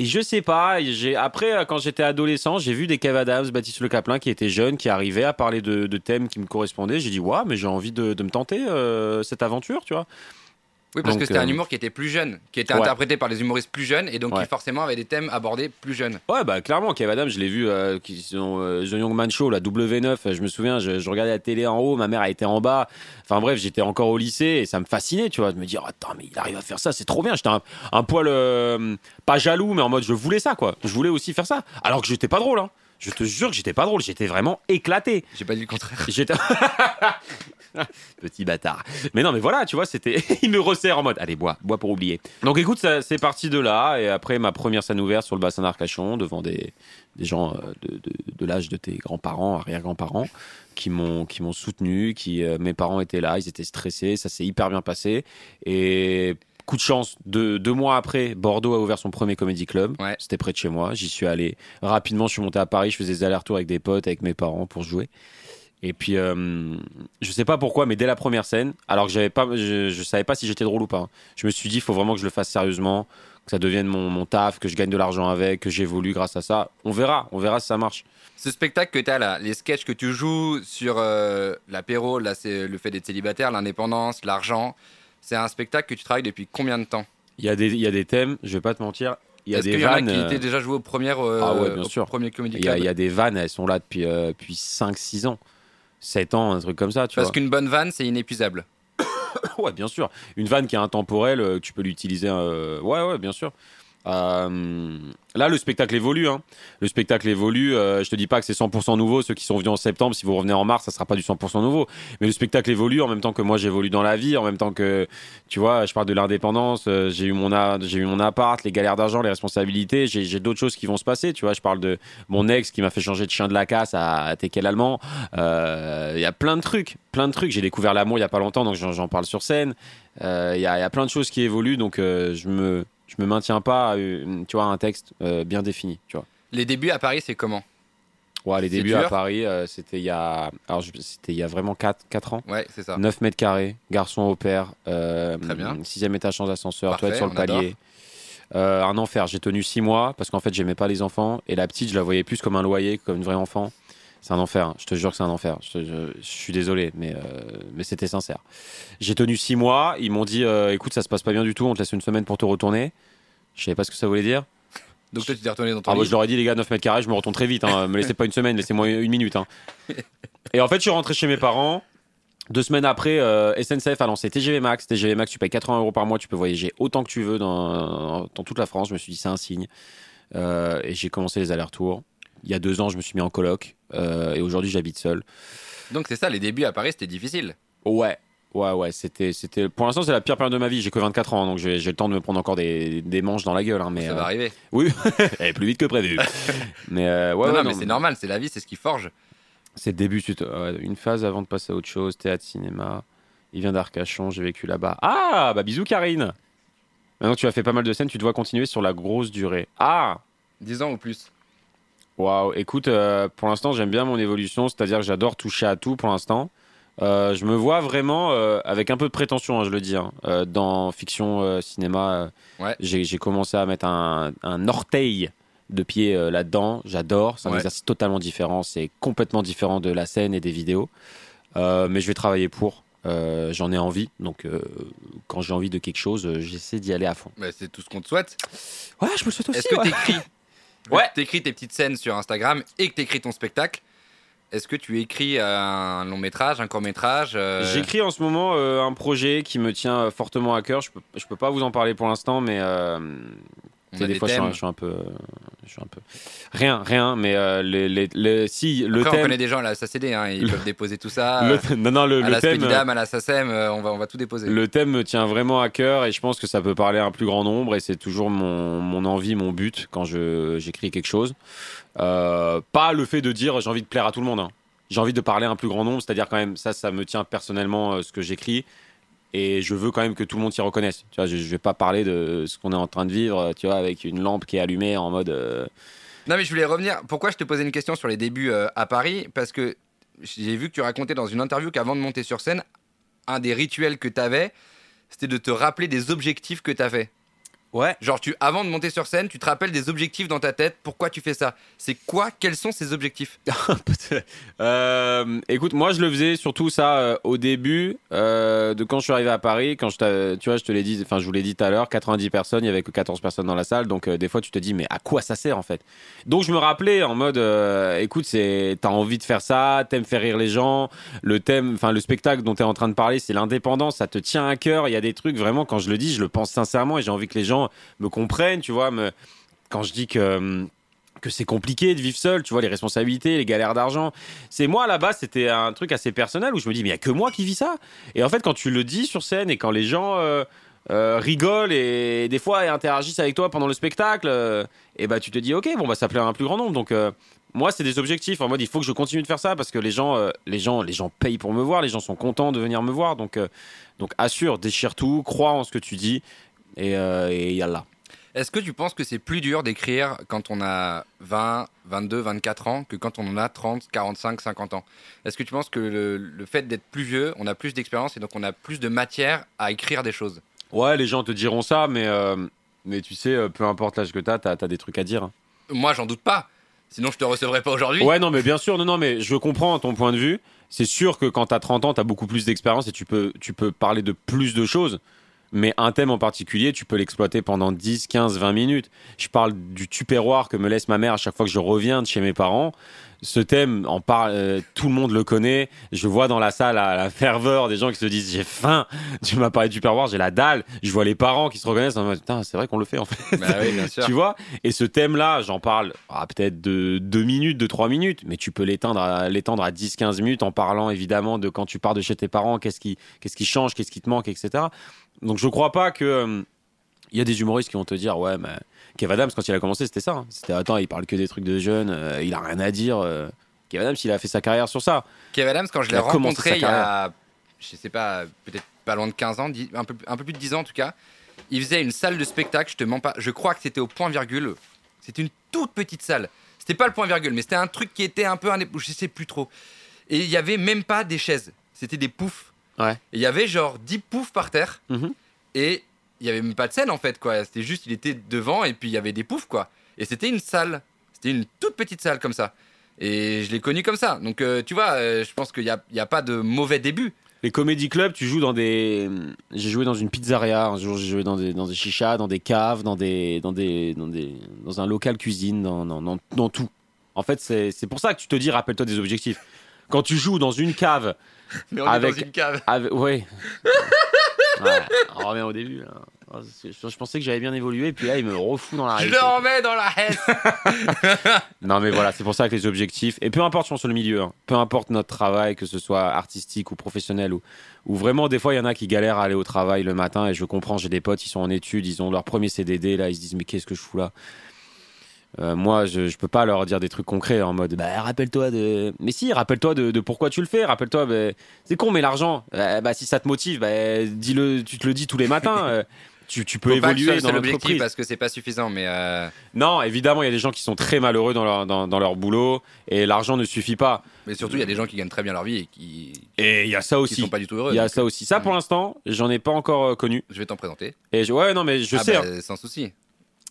et je sais pas, j'ai après, euh, quand j'étais adolescent, j'ai vu des Kev Adams, Baptiste Le Caplin qui étaient jeunes, qui arrivaient à parler de, thèmes qui me correspondaient. J'ai dit, ouais, mais j'ai envie de, de me tenter euh, cette aventure, tu vois.
Oui, parce
Donc,
que c'était un
euh,
humour qui était plus jeune, qui était
Ouais.
interprété par les humoristes plus jeunes et donc
Ouais.
qui forcément avait des thèmes abordés plus jeunes.
Ouais, bah clairement, Kev Adams, je l'ai vu, euh, qui euh, The Young Man Show, la W9. euh, Je me souviens, je, je regardais la télé en haut, ma mère elle était en bas. Enfin bref, j'étais encore au lycée et ça me fascinait, tu vois, de me dire, attends, mais il arrive à faire ça, c'est trop bien. J'étais un, un poil, euh, pas jaloux, mais en mode, je voulais ça, quoi. Je voulais aussi faire ça. Alors que j'étais pas drôle, hein. Je te jure que j'étais pas drôle, j'étais vraiment éclaté.
J'ai pas dit le contraire.
J'étais. Petit bâtard. Mais non, mais voilà, tu vois, c'était. Il me resserre en mode, allez, bois, bois pour oublier. Donc écoute, ça- c'est parti de là. Et après, ma première scène ouverte sur le bassin d'Arcachon, devant des, des gens euh, de, de, de l'âge de tes grands-parents, arrière-grands-parents, qui m'ont qui m'ont soutenu, qui euh, mes parents étaient là, ils étaient stressés, ça s'est hyper bien passé. Et coup de chance, deux, deux mois après, Bordeaux a ouvert son premier comédie club.
Ouais.
C'était près de chez moi. J'y suis allé rapidement. Je suis monté à Paris. Je faisais des allers-retours avec des potes, avec mes parents pour jouer. Et puis, euh, je sais pas pourquoi, mais dès la première scène, alors que j'avais pas, je, je savais pas si j'étais drôle ou pas. hein. Je me suis dit, il faut vraiment que je le fasse sérieusement, que ça devienne mon, mon taf, que je gagne de l'argent avec, que j'évolue grâce à ça. On verra, on verra si ça marche.
Ce spectacle que tu as là, les sketchs que tu joues sur euh, l'apéro, là c'est le fait d'être célibataire, l'indépendance, l'argent, c'est un spectacle que tu travailles depuis combien de temps
Il y a des, il y a des thèmes, je vais pas te mentir. Il y a des
y en a
vannes.
qui
euh,
étaient déjà joués au premier, euh,
Ah ouais, bien
au
sûr.
premier Comedy
y, a,
Club
il y a des vannes, elles sont là depuis, euh, depuis 5-6 ans. 7 ans, un truc comme ça, tu
Parce qu'une bonne vanne, c'est inépuisable.
Ouais, bien sûr. Une vanne qui est intemporelle, euh, tu peux l'utiliser. euh, Ouais, ouais, bien sûr. Euh, Là, le spectacle évolue. hein. Le spectacle évolue. euh, je te dis pas que c'est 100% nouveau. Ceux qui sont venus en septembre, si vous revenez en mars, ça sera pas du 100% nouveau. Mais le spectacle évolue en même temps que moi j'évolue dans la vie, en même temps que, tu vois, je parle de l'indépendance. euh, j'ai eu mon j'ai eu mon appart, les galères d'argent, les responsabilités. J'ai d'autres choses qui vont se passer. Tu vois, je parle de mon ex qui m'a fait changer de chien de la casse à, à Tekel allemand. Euh, Il y a plein de trucs, plein de trucs. J'ai découvert l'amour il y a pas longtemps, donc j'en parle sur scène. Euh, Il y, y a plein de choses qui évoluent, donc je me je me maintiens pas, à, euh, tu vois, un texte euh, bien défini, tu vois.
Les débuts à Paris, c'est comment?
Ouais, les débuts
dur?
À Paris, euh, c'était il y a, alors je- c'était il y a vraiment 4, 4 ans.
Ouais, c'est ça.
9 mètres carrés, garçon au père, euh,
Très bien.
sixième étage sans ascenseur,
Parfait,
toilette sur le palier. Euh, un enfer, j'ai tenu 6 mois parce qu'en fait j'aimais pas les enfants et la petite je la voyais plus comme un loyer que comme une vraie enfant. C'est un enfer, hein. je te jure que c'est un enfer. Je, te- je- je suis désolé, mais, euh, mais c'était sincère. J'ai tenu 6 mois, ils m'ont dit euh, écoute, ça se passe pas bien du tout, on te laisse une semaine pour te retourner. Je savais pas ce que ça voulait dire.
Donc toi, tu t'es retourné dans ton
Ah, moi,
lit.
je leur ai dit, les gars, 9 mètres carrés, je me retourne très vite. Hein. Me laissez pas une semaine, laissez-moi une minute. hein. Et en fait, je suis rentré chez mes parents. Deux semaines après, euh, SNCF a lancé TGV Max. TGV Max, tu payes 80 euros par mois, tu peux voyager autant que tu veux dans, dans toute la France. Je me suis dit, c'est un signe. Euh, et j'ai commencé les allers-retours. Il y a deux ans, je me suis mis en coloc. Euh, et aujourd'hui, j'habite seul.
Donc c'est ça, les débuts à Paris, c'était difficile.
Ouais. Ouais, ouais, c'était, c'était. Pour l'instant, c'est la pire période de ma vie. J'ai que 24 ans, donc j'ai, j'ai le temps de me prendre encore des, des manches dans la gueule. hein, mais,
ça
euh,
va arriver.
Oui, et plus vite que prévu. mais euh, ouais,
non,
ouais,
non, mais c'est normal, c'est la vie, c'est ce qui forge.
C'est le début, une phase avant de passer à autre chose, théâtre, cinéma. Il vient d'Arcachon, j'ai vécu là-bas. Ah, bah bisous Karine. Maintenant que tu as fait pas mal de scènes, tu dois continuer sur la grosse durée. Ah,
10 ans ou plus.
Waouh. Écoute, euh, pour l'instant, j'aime bien mon évolution, c'est-à-dire que j'adore toucher à tout pour l'instant. Euh, je me vois vraiment euh, avec un peu de prétention, hein, je le dis, hein, dans fiction, cinéma.
Ouais.
J'ai commencé à mettre un, un orteil de pied là-dedans. J'adore. C'est un
Ouais.
exercice totalement différent. C'est complètement différent de la scène et des vidéos. Mais je vais travailler pour. Euh, J'en ai envie. Donc, euh, quand j'ai envie de quelque chose, euh, j'essaie d'y aller à fond.
Bah, c'est tout ce qu'on te souhaite.
Ouais, je me souhaite aussi.
Est-ce que
ouais.
t'écris?
Ouais.
T'écris tes petites scènes sur Instagram et que t'écris ton spectacle. est-ce que tu écris un long métrage, un court métrage euh,
J'écris en ce moment euh, un projet qui me tient euh, fortement à cœur. Je peux, je peux pas vous en parler pour l'instant, mais euh,
on a
des
des
fois je suis, un,
thèmes.
je suis un peu, je suis un peu rien, rien. Mais euh, les, les, les- si le
Après, on
thème,
connaît des gens à la SACD, hein, ils
Le-
peuvent déposer tout ça.
le-
euh,
non non le,
à
le
la
thème,
Spedidam, à la SACEM, euh, on va, on va tout déposer.
le thème me tient vraiment à cœur et je pense que ça peut parler à un plus grand nombre et c'est toujours mon, mon envie, mon but quand je j'écris quelque chose. Euh, pas le fait de dire j'ai envie de plaire à tout le monde. hein. J'ai envie de parler à un plus grand nombre, c'est-à-dire quand même ça, ça me tient personnellement euh, ce que j'écris et je veux quand même que tout le monde s'y reconnaisse. Tu vois, je, je vais pas parler de ce qu'on est en train de vivre, tu vois, avec une lampe qui est allumée en mode. euh,
Non, mais je voulais revenir. Pourquoi je te posais une question sur les débuts euh, à Paris? Parce que j'ai vu que tu racontais dans une interview qu'avant de monter sur scène, un des rituels que tu avais, c'était de te rappeler des objectifs que tu.
Ouais.
Genre, tu, avant de monter sur scène, tu te rappelles des objectifs dans ta tête. Pourquoi tu fais ça? C'est quoi? Quels sont ces objectifs?
Euh, écoute, moi je le faisais surtout ça euh, au début euh, de quand je suis arrivé à Paris, quand je tu vois, je te l'ai dit, enfin je vous l'ai dit tout à l'heure, 90 personnes, il y avait que 14 personnes dans la salle, donc des fois tu te dis mais à quoi ça sert en fait? Donc je me rappelais en mode, écoute, c'est t'as envie de faire ça, t'aimes faire rire les gens, le thème, enfin le spectacle dont t'es en train de parler, c'est l'indépendance, ça te tient à cœur, il y a des trucs vraiment quand je le dis, je le pense sincèrement et j'ai envie que les gens me comprennent, tu vois, quand je dis que que c'est compliqué de vivre seul, tu vois, les responsabilités, les galères d'argent. C'est moi, base, c'était un truc assez personnel où je me dis, mais il y a que moi qui vis ça. Et en fait, quand tu le dis sur scène et quand les gens euh, euh, rigolent et des fois interagissent avec toi pendant le spectacle, euh, et bah tu te dis, ok, bon, bah ça plaît à un plus grand nombre. Donc, moi, c'est des objectifs en mode, il faut que je continue de faire ça parce que les gens, les gens, les gens payent pour me voir, les gens sont contents de venir me voir. Donc, donc assure, déchire tout, crois en ce que tu dis et, euh, et yallah.
Est-ce que tu penses que c'est plus dur d'écrire quand on a 20, 22, 24 ans que quand on en a 30, 45, 50 ans? Est-ce que tu penses que le, le fait d'être plus vieux, on a plus d'expérience et donc on a plus de matière à écrire des choses?
Ouais, les gens te diront ça, mais, euh, mais tu sais, euh, peu importe l'âge que t'as, t'as as des trucs à dire. hein.
Moi, j'en doute pas. Sinon, je te recevrais pas aujourd'hui.
Ouais, non, mais bien sûr, non, non, mais je comprends ton point de vue. C'est sûr que quand t'as 30 ans, t'as beaucoup plus d'expérience et tu peux, tu peux parler de plus de choses. Mais un thème en particulier, tu peux l'exploiter pendant 10, 15, 20 minutes. Je parle du tupperware que me laisse ma mère à chaque fois que je reviens de chez mes parents. Ce thème, en parle, euh, tout le monde le connaît. Je vois dans la salle la, la ferveur des gens qui se disent j'ai faim. Tu m'as parlé de tupperware, j'ai la dalle. Je vois les parents qui se reconnaissent en putain, c'est vrai qu'on le fait en fait.
Bah oui, bien sûr.
Tu vois? Et ce thème-là, j'en parle ah, peut-être de 2 minutes, de 3 minutes, mais tu peux l'étendre à, l'étendre à 10-15 minutes en parlant évidemment de quand tu pars de chez tes parents, qu'est-ce qui, qu'est-ce qui change, qu'est-ce qui te manque, etc. Donc je crois pas que. euh, Il y a des humoristes qui vont te dire, ouais, mais Kev Adams, quand il a commencé, c'était ça. hein. C'était, attends, il parle que des trucs de jeunes, euh, il a rien à dire. euh. Kev Adams, il a fait sa carrière sur ça.
Kevin Adams, quand je
Il
l'ai
a commencé
rencontré
sa
il y a, je sais pas, peut-être pas loin de 15 ans, dix- un peu, un peu plus de 10 ans en tout cas, il faisait une salle de spectacle, je te mens pas, je crois que c'était au point virgule. C'était une toute petite salle. C'était pas le point virgule, mais c'était un truc qui était un peu un je sais plus trop. Et il y avait même pas des chaises, c'était des poufs.
Ouais.
Et il y avait genre 10 poufs par terre
Mhm.
et il y avait même pas de scène en fait quoi, c'était juste il était devant et puis il y avait des poufs quoi. Et c'était une salle, c'était une toute petite salle comme ça. Et je l'ai connu comme ça. Donc, euh, tu vois, euh, je pense qu'il n'y a, y a pas de mauvais début.
Les comédie clubs, tu joues dans des. J'ai joué dans une pizzeria, un jour j'ai joué dans des, dans des chichas, dans des caves, dans des, dans des, dans des, dans un local cuisine, dans, dans, dans, dans tout. En fait, c'est c'est pour ça que tu te dis, rappelle-toi des objectifs. Quand tu joues dans une cave,
Mais on
Avec-
est dans une cave.
avec, ouais. Ouais, on revient au début. là. Oh, Je, je pensais que j'avais bien évolué, puis là, il me refout dans la
Je
réalité.
le remets dans la haine.
Non, mais voilà, c'est pour ça que les objectifs, et peu importe, je pense, le milieu, hein, peu importe notre travail, que ce soit artistique ou professionnel, ou, ou vraiment, des fois, il y en a qui galèrent à aller au travail le matin, et je comprends, j'ai des potes, ils sont en études, ils ont leur premier CDD, là, ils se disent, mais qu'est-ce que je fous là? Euh, moi, je, je peux pas leur dire des trucs concrets en mode, bah, rappelle-toi de. Mais si, rappelle-toi de, de pourquoi tu le fais, rappelle-toi, bah, c'est con, mais l'argent, bah, bah, si ça te motive, bah, dis-le, tu te le dis tous les matins. euh, tu, tu peux
Faut
évoluer dans l'entreprise.
parce que c'est pas suffisant. Mais euh,
Non, évidemment, il y a des gens qui sont très malheureux dans leur, dans, dans leur boulot et l'argent ne suffit pas.
mais surtout, il y a des gens qui gagnent très bien leur vie et qui,
Et il y a ça
qui
aussi.
sont pas du tout heureux.
Il y a
Donc,
ça aussi. Ça, pour l'instant, j'en ai pas encore euh, connu.
Je vais t'en présenter.
Et je, ouais, non, mais je
Ah
sais,
bah,
hein.
sans souci.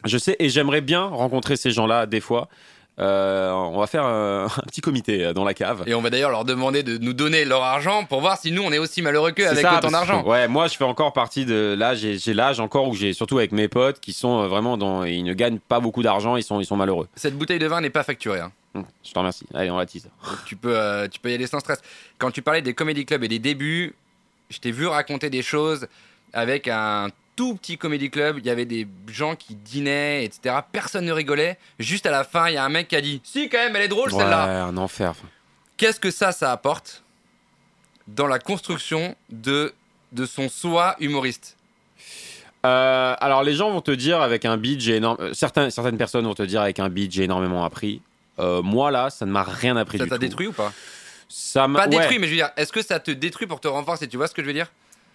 Je sais, et j'aimerais bien rencontrer ces gens-là des fois. Euh, on va faire un, un petit comité euh, dans la cave.
Et on va d'ailleurs leur demander de nous donner leur argent pour voir si nous on est aussi malheureux qu'eux avec
ça,
autant d'argent.
Ouais, moi je fais encore partie de là, j'ai l'âge encore où j'ai surtout avec mes potes qui sont euh, vraiment dans, ils ne gagnent pas beaucoup d'argent, ils sont ils sont malheureux.
Cette bouteille de vin n'est pas facturée. hein.
Hum, Je te remercie. Allez, on la tease.
Tu peux, euh, tu peux y aller sans stress. Quand tu parlais des comédie clubs et des débuts, je t'ai vu raconter des choses avec un tout petit comédie club. Il y avait des gens qui dînaient, etc. Personne ne rigolait. Juste à la fin, il y a un mec qui a dit Si, quand même, elle est drôle
Ouais,
celle-là.
un enfer.
Qu'est-ce que ça, ça apporte dans la construction de, de son soi humoriste?
Euh, alors les gens vont te dire avec un beat j'ai énorme euh, certains, certaines personnes vont te dire avec un beat j'ai énormément appris Euh, moi là ça ne m'a rien appris
Ça
du
t'a
tout
détruit ou pas?
Ça m'a
Pas
ouais.
détruit, mais je veux dire, est-ce que ça te détruit pour te renforcer? Tu vois ce que je veux dire?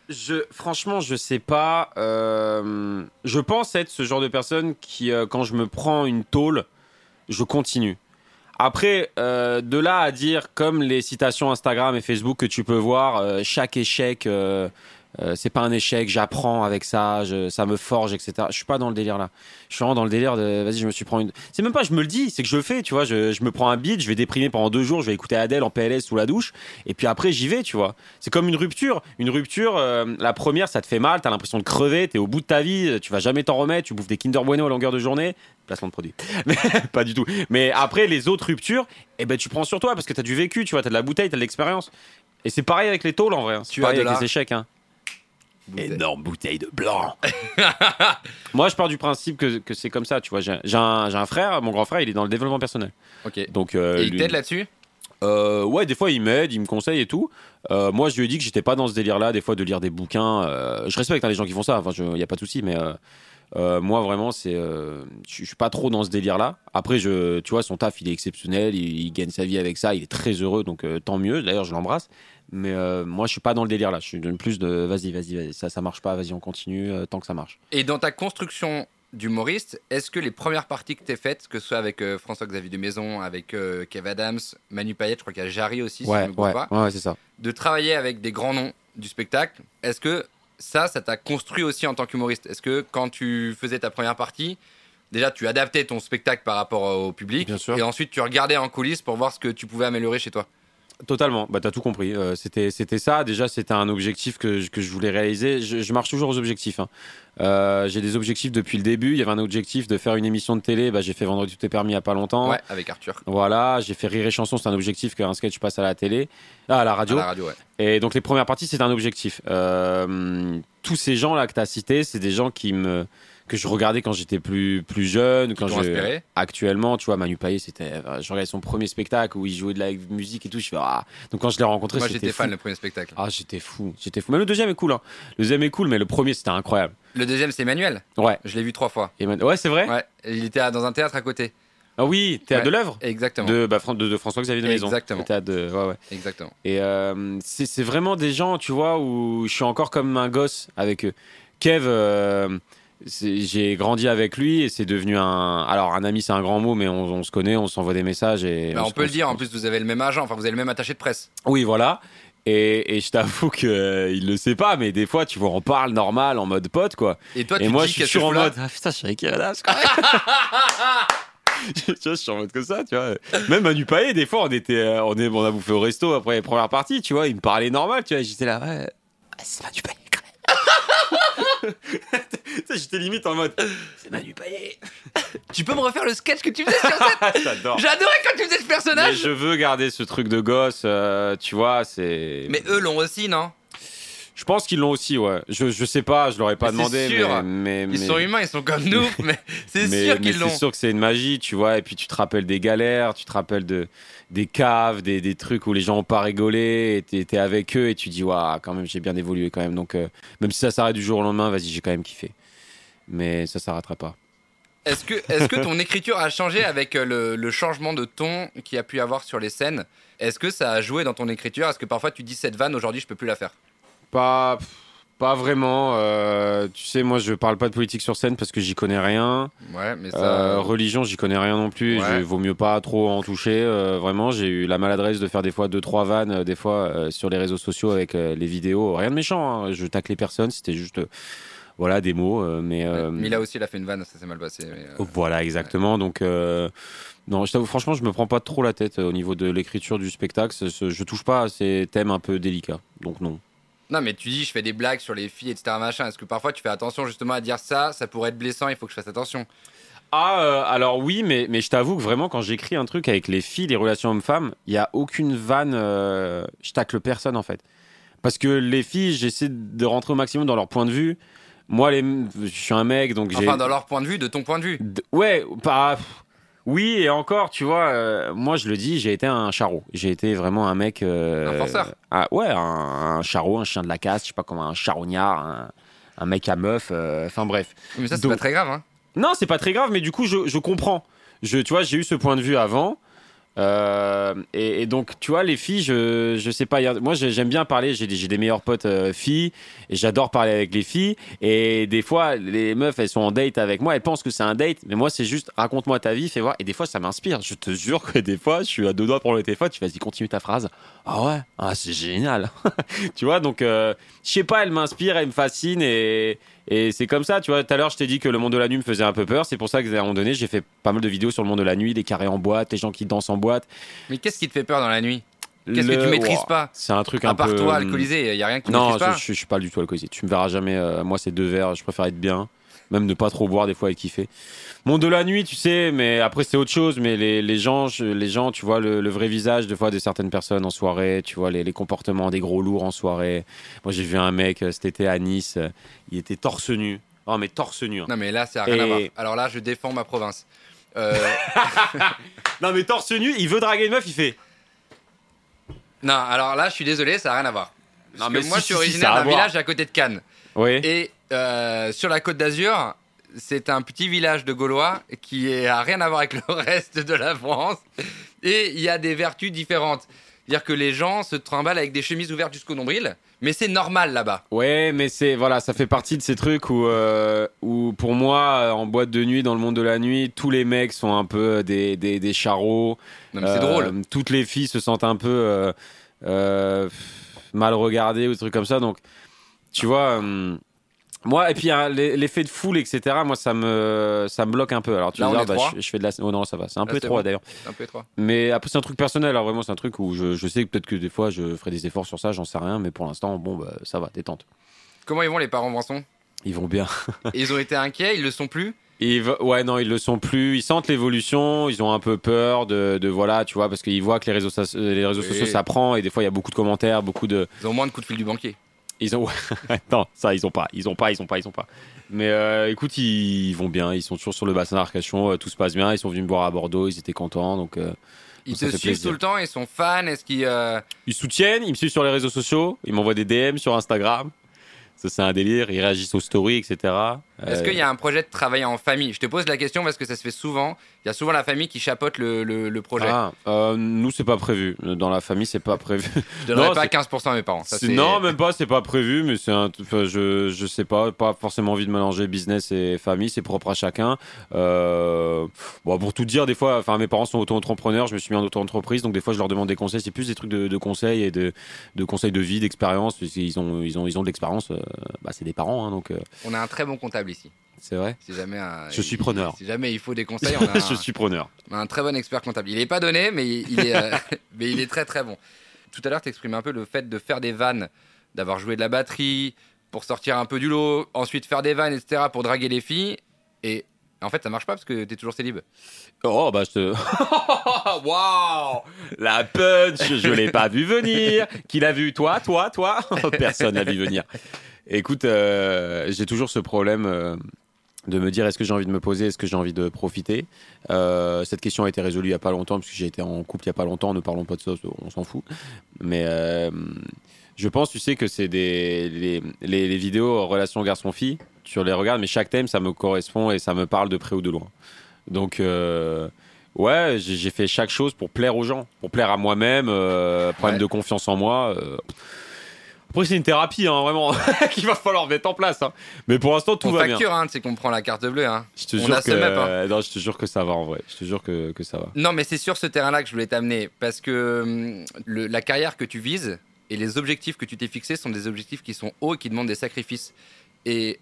Je franchement je sais pas euh, je pense être ce genre de personne qui euh, quand je me prends une tôle je continue. Après euh, de là à dire comme les citations Instagram et Facebook que tu peux voir chaque échec euh, c'est pas un échec, j'apprends avec ça, je- ça me forge, etc. Je suis pas dans le délire là. Je suis vraiment dans le délire de, vas-y, je me suis pris une. C'est même pas, je me le dis, c'est que je le fais, tu vois. Je, je me prends un beat, je vais déprimer pendant deux jours, je vais écouter Adèle en PLS sous la douche, et puis après j'y vais, tu vois. C'est comme une rupture. Une rupture, euh, la première, ça te fait mal, t'as l'impression de crever, t'es au bout de ta vie, tu vas jamais t'en remettre, tu bouffes des Kinder Bueno à longueur de journée. Placement de produit. Mais pas du tout. Mais après, les autres ruptures, eh ben, tu prends sur toi parce que t'as du vécu, tu vois, t'as de la bouteille, t'as de l'expérience. Et c'est pareil avec les tôles en vrai. hein. C'est
Tu as de
avec
la-
les échecs. Hein. Énorme bouteille de blanc. Moi, je pars du principe que, que c'est comme ça, tu vois. J'ai un, j'ai un frère, mon grand frère, il est dans le développement personnel.
Ok.
Donc, euh,
Et il
lui-
t'aide là-dessus?
euh, ouais, des fois il m'aide, il me conseille et tout. Euh, moi, je lui ai dit que j'étais pas dans ce délire-là, des fois de lire des bouquins. euh, je respecte hein, les gens qui font ça, enfin, il y a pas de souci, mais euh, euh, moi vraiment, c'est, euh, je suis pas trop dans ce délire-là. Après, je, tu vois, son taf, il est exceptionnel, il, il gagne sa vie avec ça, il est très heureux, donc euh, tant mieux. D'ailleurs, je l'embrasse. Mais euh, moi, je suis pas dans le délire-là. Je suis plus de, vas-y, vas-y, ça, ça marche pas, vas-y, on continue euh, tant que ça marche.
Et dans ta construction d'humoriste, est-ce que les premières parties que t'es faites, que ce soit avec euh, François-Xavier de Maison, avec Kev Adams, Manu Payet, je crois qu'il y a Jarry aussi, si
ouais,
je ne me trompe
ouais,
pas,
ouais, ouais, c'est ça.
de travailler avec des grands noms du spectacle, est-ce que ça, ça t'a construit aussi en tant qu'humoriste? Est-ce que quand tu faisais ta première partie, déjà tu adaptais ton spectacle par rapport au public,
Bien sûr.
et ensuite tu regardais en coulisses pour voir ce que tu pouvais améliorer chez toi?
Totalement, bah t'as tout compris. Euh, c'était c'était ça. Déjà, c'était un objectif que, je- que je voulais réaliser. Je, je marche toujours aux objectifs. hein. Euh, j'ai des objectifs depuis le début. Il y avait un objectif de faire une émission de télé. Bah, j'ai fait Vendredi tout est permis il y a pas longtemps.
Ouais, avec Arthur.
Voilà, j'ai fait Rire et Chanson. C'est un objectif qu'un sketch passe à la télé, ah, à la
À
radio.
la radio, ouais.
Et donc les premières parties, c'est un objectif. Euh, tous ces gens là que t'as cités, c'est des gens qui me que je regardais quand j'étais plus plus jeune, quand je actuellement, tu vois, Manu Payet, c'était, euh, je regardais son premier spectacle où il jouait de la musique et tout. Je fais ah. Donc quand je l'ai rencontré,
Moi j'étais fan le premier spectacle.
Ah, j'étais fou, j'étais fou. Même le deuxième est cool. Hein. Le deuxième est cool, mais le premier c'était incroyable.
Le deuxième c'est Emmanuel,
Ouais.
je l'ai vu trois fois.
Et ouais, c'est vrai?
Ouais, il était dans un théâtre à côté.
Ah oui,
Ouais.
de l'œuvre?
Exactement.
De, bah, de, de François Xavier de Maison.
Exactement.
Théâtre de, ouais, ouais.
Exactement.
Et euh, c'est vraiment des gens, tu vois, où je suis encore comme un gosse avec eux. Kev, euh, j'ai grandi avec lui et c'est devenu un. Alors, un ami, c'est un grand mot, mais on, on se connaît, on s'envoie des messages. Et
Bah, on peut le dire, en plus vous avez le même agent, enfin vous avez le même attaché de presse.
Oui, voilà. Et, et je t'avoue qu'il il le sait pas, mais des fois, tu vois, on parle normal, en mode pote, quoi.
Et toi
et
tu
moi,
te
je
dis
suis
je
en mode. Ah putain, je suis avec quoi. tu vois, je suis en mode comme ça, tu vois. Même Manu Payet, des fois, on était, euh, on, est, on a bouffé au resto après les premières parties, tu vois. Il me parlait normal, tu vois. et J'étais là, ouais, c'est Manu Payet, quand même. Tu sais, J'étais limite en mode, c'est Manu Payet.
Tu peux me refaire le sketch que tu faisais sur
J'adore.
J'adorais quand tu faisais ce
Mais
personnage
je veux garder ce truc de gosse, euh, tu vois, c'est.
Mais eux l'ont aussi, non?
Je pense qu'ils l'ont aussi, ouais. Je, je sais pas, je leur ai pas
Mais
demandé,
sûr.
mais, mais,
Ils sont humains, ils sont comme nous, mais c'est sûr qu'ils l'ont.
C'est sûr que c'est une magie, tu vois. Et puis tu te rappelles des galères, tu te rappelles de des caves, des, des trucs où les gens ont pas rigolé, et t'es t'es avec eux et tu dis waouh, quand même j'ai bien évolué quand même. Donc euh, même si ça s'arrête du jour au lendemain, vas-y, j'ai quand même kiffé. Mais ça s'arrêtera pas.
Est-ce que, est que ton écriture a changé avec euh, le, le changement de ton qu'il y a pu avoir sur les scènes? Est-ce que ça a joué dans ton écriture? Est-ce que parfois tu dis cette vanne aujourd'hui je peux plus la faire?
Pas pas vraiment. euh, tu sais, moi je parle pas de politique sur scène parce que j'y connais rien.
Ouais, mais ça.
Euh, religion, j'y connais rien non plus.
Ouais.
Vaut mieux pas trop en toucher. euh, vraiment, j'ai eu la maladresse de faire des fois deux trois vannes, des fois sur les réseaux sociaux avec les vidéos. Rien de méchant. hein. Je tacle les personnes. C'était juste voilà des mots. euh, mais euh,
Mais là aussi, il a fait une vanne, ça s'est mal passé. mais, euh,
voilà exactement. Donc euh, non, je t'avoue, franchement, je me prends pas trop la tête euh, au niveau de l'écriture du spectacle. Je touche pas à ces thèmes un peu délicats. Donc non.
Non, mais tu dis, je fais des blagues sur les filles, etc. Machin. Est-ce que parfois tu fais attention justement à dire ça? Ça pourrait être blessant, il faut que je fasse attention.
Ah, euh, alors oui, mais, mais je t'avoue que vraiment, quand j'écris un truc avec les filles, les relations hommes-femmes, il n'y a aucune vanne. euh, je tacle personne, en fait. Parce que les filles, j'essaie de rentrer au maximum dans leur point de vue. Moi, les, je suis un mec, donc j'ai.
Enfin, dans leur point de vue, de ton point de vue.
D- Ouais, pas. Oui, et encore, tu vois, euh, moi je le dis, j'ai été un charreau. J'ai été vraiment un mec. euh,
Un forceur.
ah, ouais, un, un charreau, un chien de la casse, je sais pas comment, un charognard, un, un mec à meuf, euh, enfin bref.
Mais ça, c'est
Donc-
pas très grave. Hein.
Non, c'est pas très grave, mais du coup, je, je comprends. Je, tu vois, j'ai eu ce point de vue avant. Euh, et, et donc, tu vois, les filles, je, je sais pas. Moi, j'ai- j'aime bien parler. J'ai des, des meilleurs potes euh, filles. J'adore parler avec les filles. Et des fois, les meufs, elles sont en date avec moi. Elles pensent que c'est un date. Mais moi, c'est juste raconte-moi ta vie, fais voir. Et des fois, ça m'inspire. Je te jure que des fois, je suis à deux doigts pour le téléphone. Tu vas-y, continue ta phrase. Ah ouais, ah, c'est génial. tu vois, donc, euh, je sais pas, elle m'inspire, elle me fascine. Et, et c'est comme ça, tu vois. Tout à l'heure, je t'ai dit que le monde de la nuit me faisait un peu peur. C'est pour ça qu'à un moment donné, j'ai fait pas mal de vidéos sur le monde de la nuit, les carrés en boîte, les gens qui dansent en boîte.
Mais qu'est-ce qui te fait peur dans la nuit? Qu'est-ce
Le-
que tu maîtrises pas?
C'est un truc
À
un
part
peu.
toi, alcoolisé, il y a rien que tu
Non,
maîtrises
je,
pas?
je, je suis pas du tout alcoolisé. Tu me verras jamais. euh, moi, c'est deux verres. Je préfère être bien. Même ne pas trop boire des fois et kiffer. Monde de la nuit, tu sais, mais après c'est autre chose. Mais les, les gens, je- les gens, tu vois le, le vrai visage des fois de certaines personnes en soirée. Tu vois les, les comportements des gros lourds en soirée. Moi, j'ai vu un mec euh, cet été à Nice. euh, Il était torse nu. Oh, mais torse nu. hein.
Non, mais là, ça a rien à voir. Alors là, je défends ma province. Euh,
Non, mais torse nu. Il veut draguer une meuf. Il fait.
non, alors là, je suis désolé, ça a rien à voir. Parce
Non,
que
mais
moi,
si,
je suis
si,
originaire d'un village à côté de Cannes.
Oui.
Et euh, sur la côte d'Azur, c'est un petit village de Gaulois qui a rien à voir avec le reste de la France. Et il y a des vertus différentes. C'est-à-dire que les gens se trimballent avec des chemises ouvertes jusqu'au nombril, mais c'est normal là-bas.
Ouais, mais c'est voilà, ça fait partie de ces trucs où, euh, où pour moi, euh, en boîte de nuit, dans le monde de la nuit, tous les mecs sont un peu des, des, des charros.
Non, mais c'est
Euh,
drôle.
Toutes les filles se sentent un peu euh, mal regardées ou des trucs comme ça. Donc, tu vois, moi, et puis hein, l'e- l'effet de foule, etc. Moi, ça me ça me bloque un peu. Alors, tu
Là,
dire,
est
bah, je, je fais de la. Oh non, ça va. C'est un
Là,
peu
bon.
d'ailleurs.
C'est un peu étroit.
Mais après, c'est un truc personnel. Alors, vraiment, c'est un truc où je, je sais que peut-être que des fois, je ferai des efforts sur ça. J'en sais rien. Mais pour l'instant, bon, bah, ça va, détente.
Comment ils vont les parents Branson
Ils vont bien.
Ils ont été inquiets, ils le sont plus?
Ils ouais, non, ils le sont plus. Ils sentent l'évolution. Ils ont un peu peur de, de voilà, tu vois, parce qu'ils voient que les réseaux, les réseaux
Oui.
sociaux, ça prend. Et des fois, il y a beaucoup de commentaires, beaucoup de.
Ils ont moins de coups de fil du banquier.
Ils ont. non, ça, ils ont pas. Ils ont pas, ils ont pas, ils ont pas. Mais euh, écoute, ils, ils vont bien. Ils sont toujours sur le bassin d'Arcachon. euh, tout se passe bien. Ils sont venus me voir à Bordeaux. Ils étaient contents. Donc, euh,
Ils te suivent tout le temps, ils sont fans. Est-ce qu'ils. euh,
ils soutiennent. Ils me suivent sur les réseaux sociaux. Ils m'envoient des DM sur Instagram. Ça, c'est un délire. Ils réagissent aux stories, etc.
Est-ce
Euh,
qu'il y a un projet de travailler en famille? Je te pose la question parce que ça se fait souvent. Il y a souvent la famille qui chapeaute le, le- le projet.
ah, euh, nous, c'est pas prévu. Dans la famille, c'est pas prévu.
je donnerais
non,
pas
c'est-
15% à mes parents. Ça,
non, même pas, c'est pas prévu, mais c'est un. enfin, je, je sais pas, pas forcément envie de mélanger business et famille, c'est propre à chacun. Euh, bon, pour tout dire, des fois, enfin, mes parents sont auto-entrepreneurs, je me suis mis en auto-entreprise, donc des fois, je leur demande des conseils. C'est plus des trucs de, de conseils et de, de conseils de vie, d'expérience. qu'ils ont, ils ont, ils ont de l'expérience. euh, bah, c'est des parents, hein, donc
On a un très bon comptable ici.
c'est vrai.
Si jamais, un-
Je suis preneur.
Si jamais il faut des conseils, on a un,
je suis preneur.
on a un très bon expert comptable. Il est pas donné, mais il est, euh, mais il est très très bon. Tout à l'heure, tu exprimais un peu le fait de faire des vannes, d'avoir joué de la batterie pour sortir un peu du lot, ensuite faire des vannes, etc. pour draguer les filles. Et en fait, ça marche pas parce que t'es toujours célib.
Oh, bah, je te. Waouh La punch, je l'ai pas vu venir. Qui l'a vu? Toi, toi, toi? Personne l'a vu venir. Écoute, euh, j'ai toujours ce problème euh, de me dire est-ce que j'ai envie de me poser, est-ce que j'ai envie de profiter? Euh, cette question a été résolue il y a pas longtemps, parce que j'ai été en couple il y a pas longtemps, ne parlons pas de ça, on s'en fout. Mais euh, je pense, tu sais, que c'est des les, les, les vidéos relations garçon-fille, tu les regardes, mais chaque thème, ça me correspond et ça me parle de près ou de loin. Donc, euh, ouais, j'ai j'ai fait chaque chose pour plaire aux gens, pour plaire à moi-même, euh, problème
Ouais.
de confiance en moi. euh. Après, c'est une thérapie, hein, vraiment, qu'il va falloir mettre en place. hein. Mais pour l'instant, tout
on
va bien.
facture, hein, c'est qu'on prend la carte bleue. Hein.
Je te
On
jure
a
que
ce map, hein.
euh, non, je te jure que ça va en vrai. Je te jure que, que ça va.
Non, mais c'est sur ce terrain-là que je voulais t'amener. Parce que hum, le- la carrière que tu vises et les objectifs que tu t'es fixés sont des objectifs qui sont hauts et qui demandent des sacrifices. Et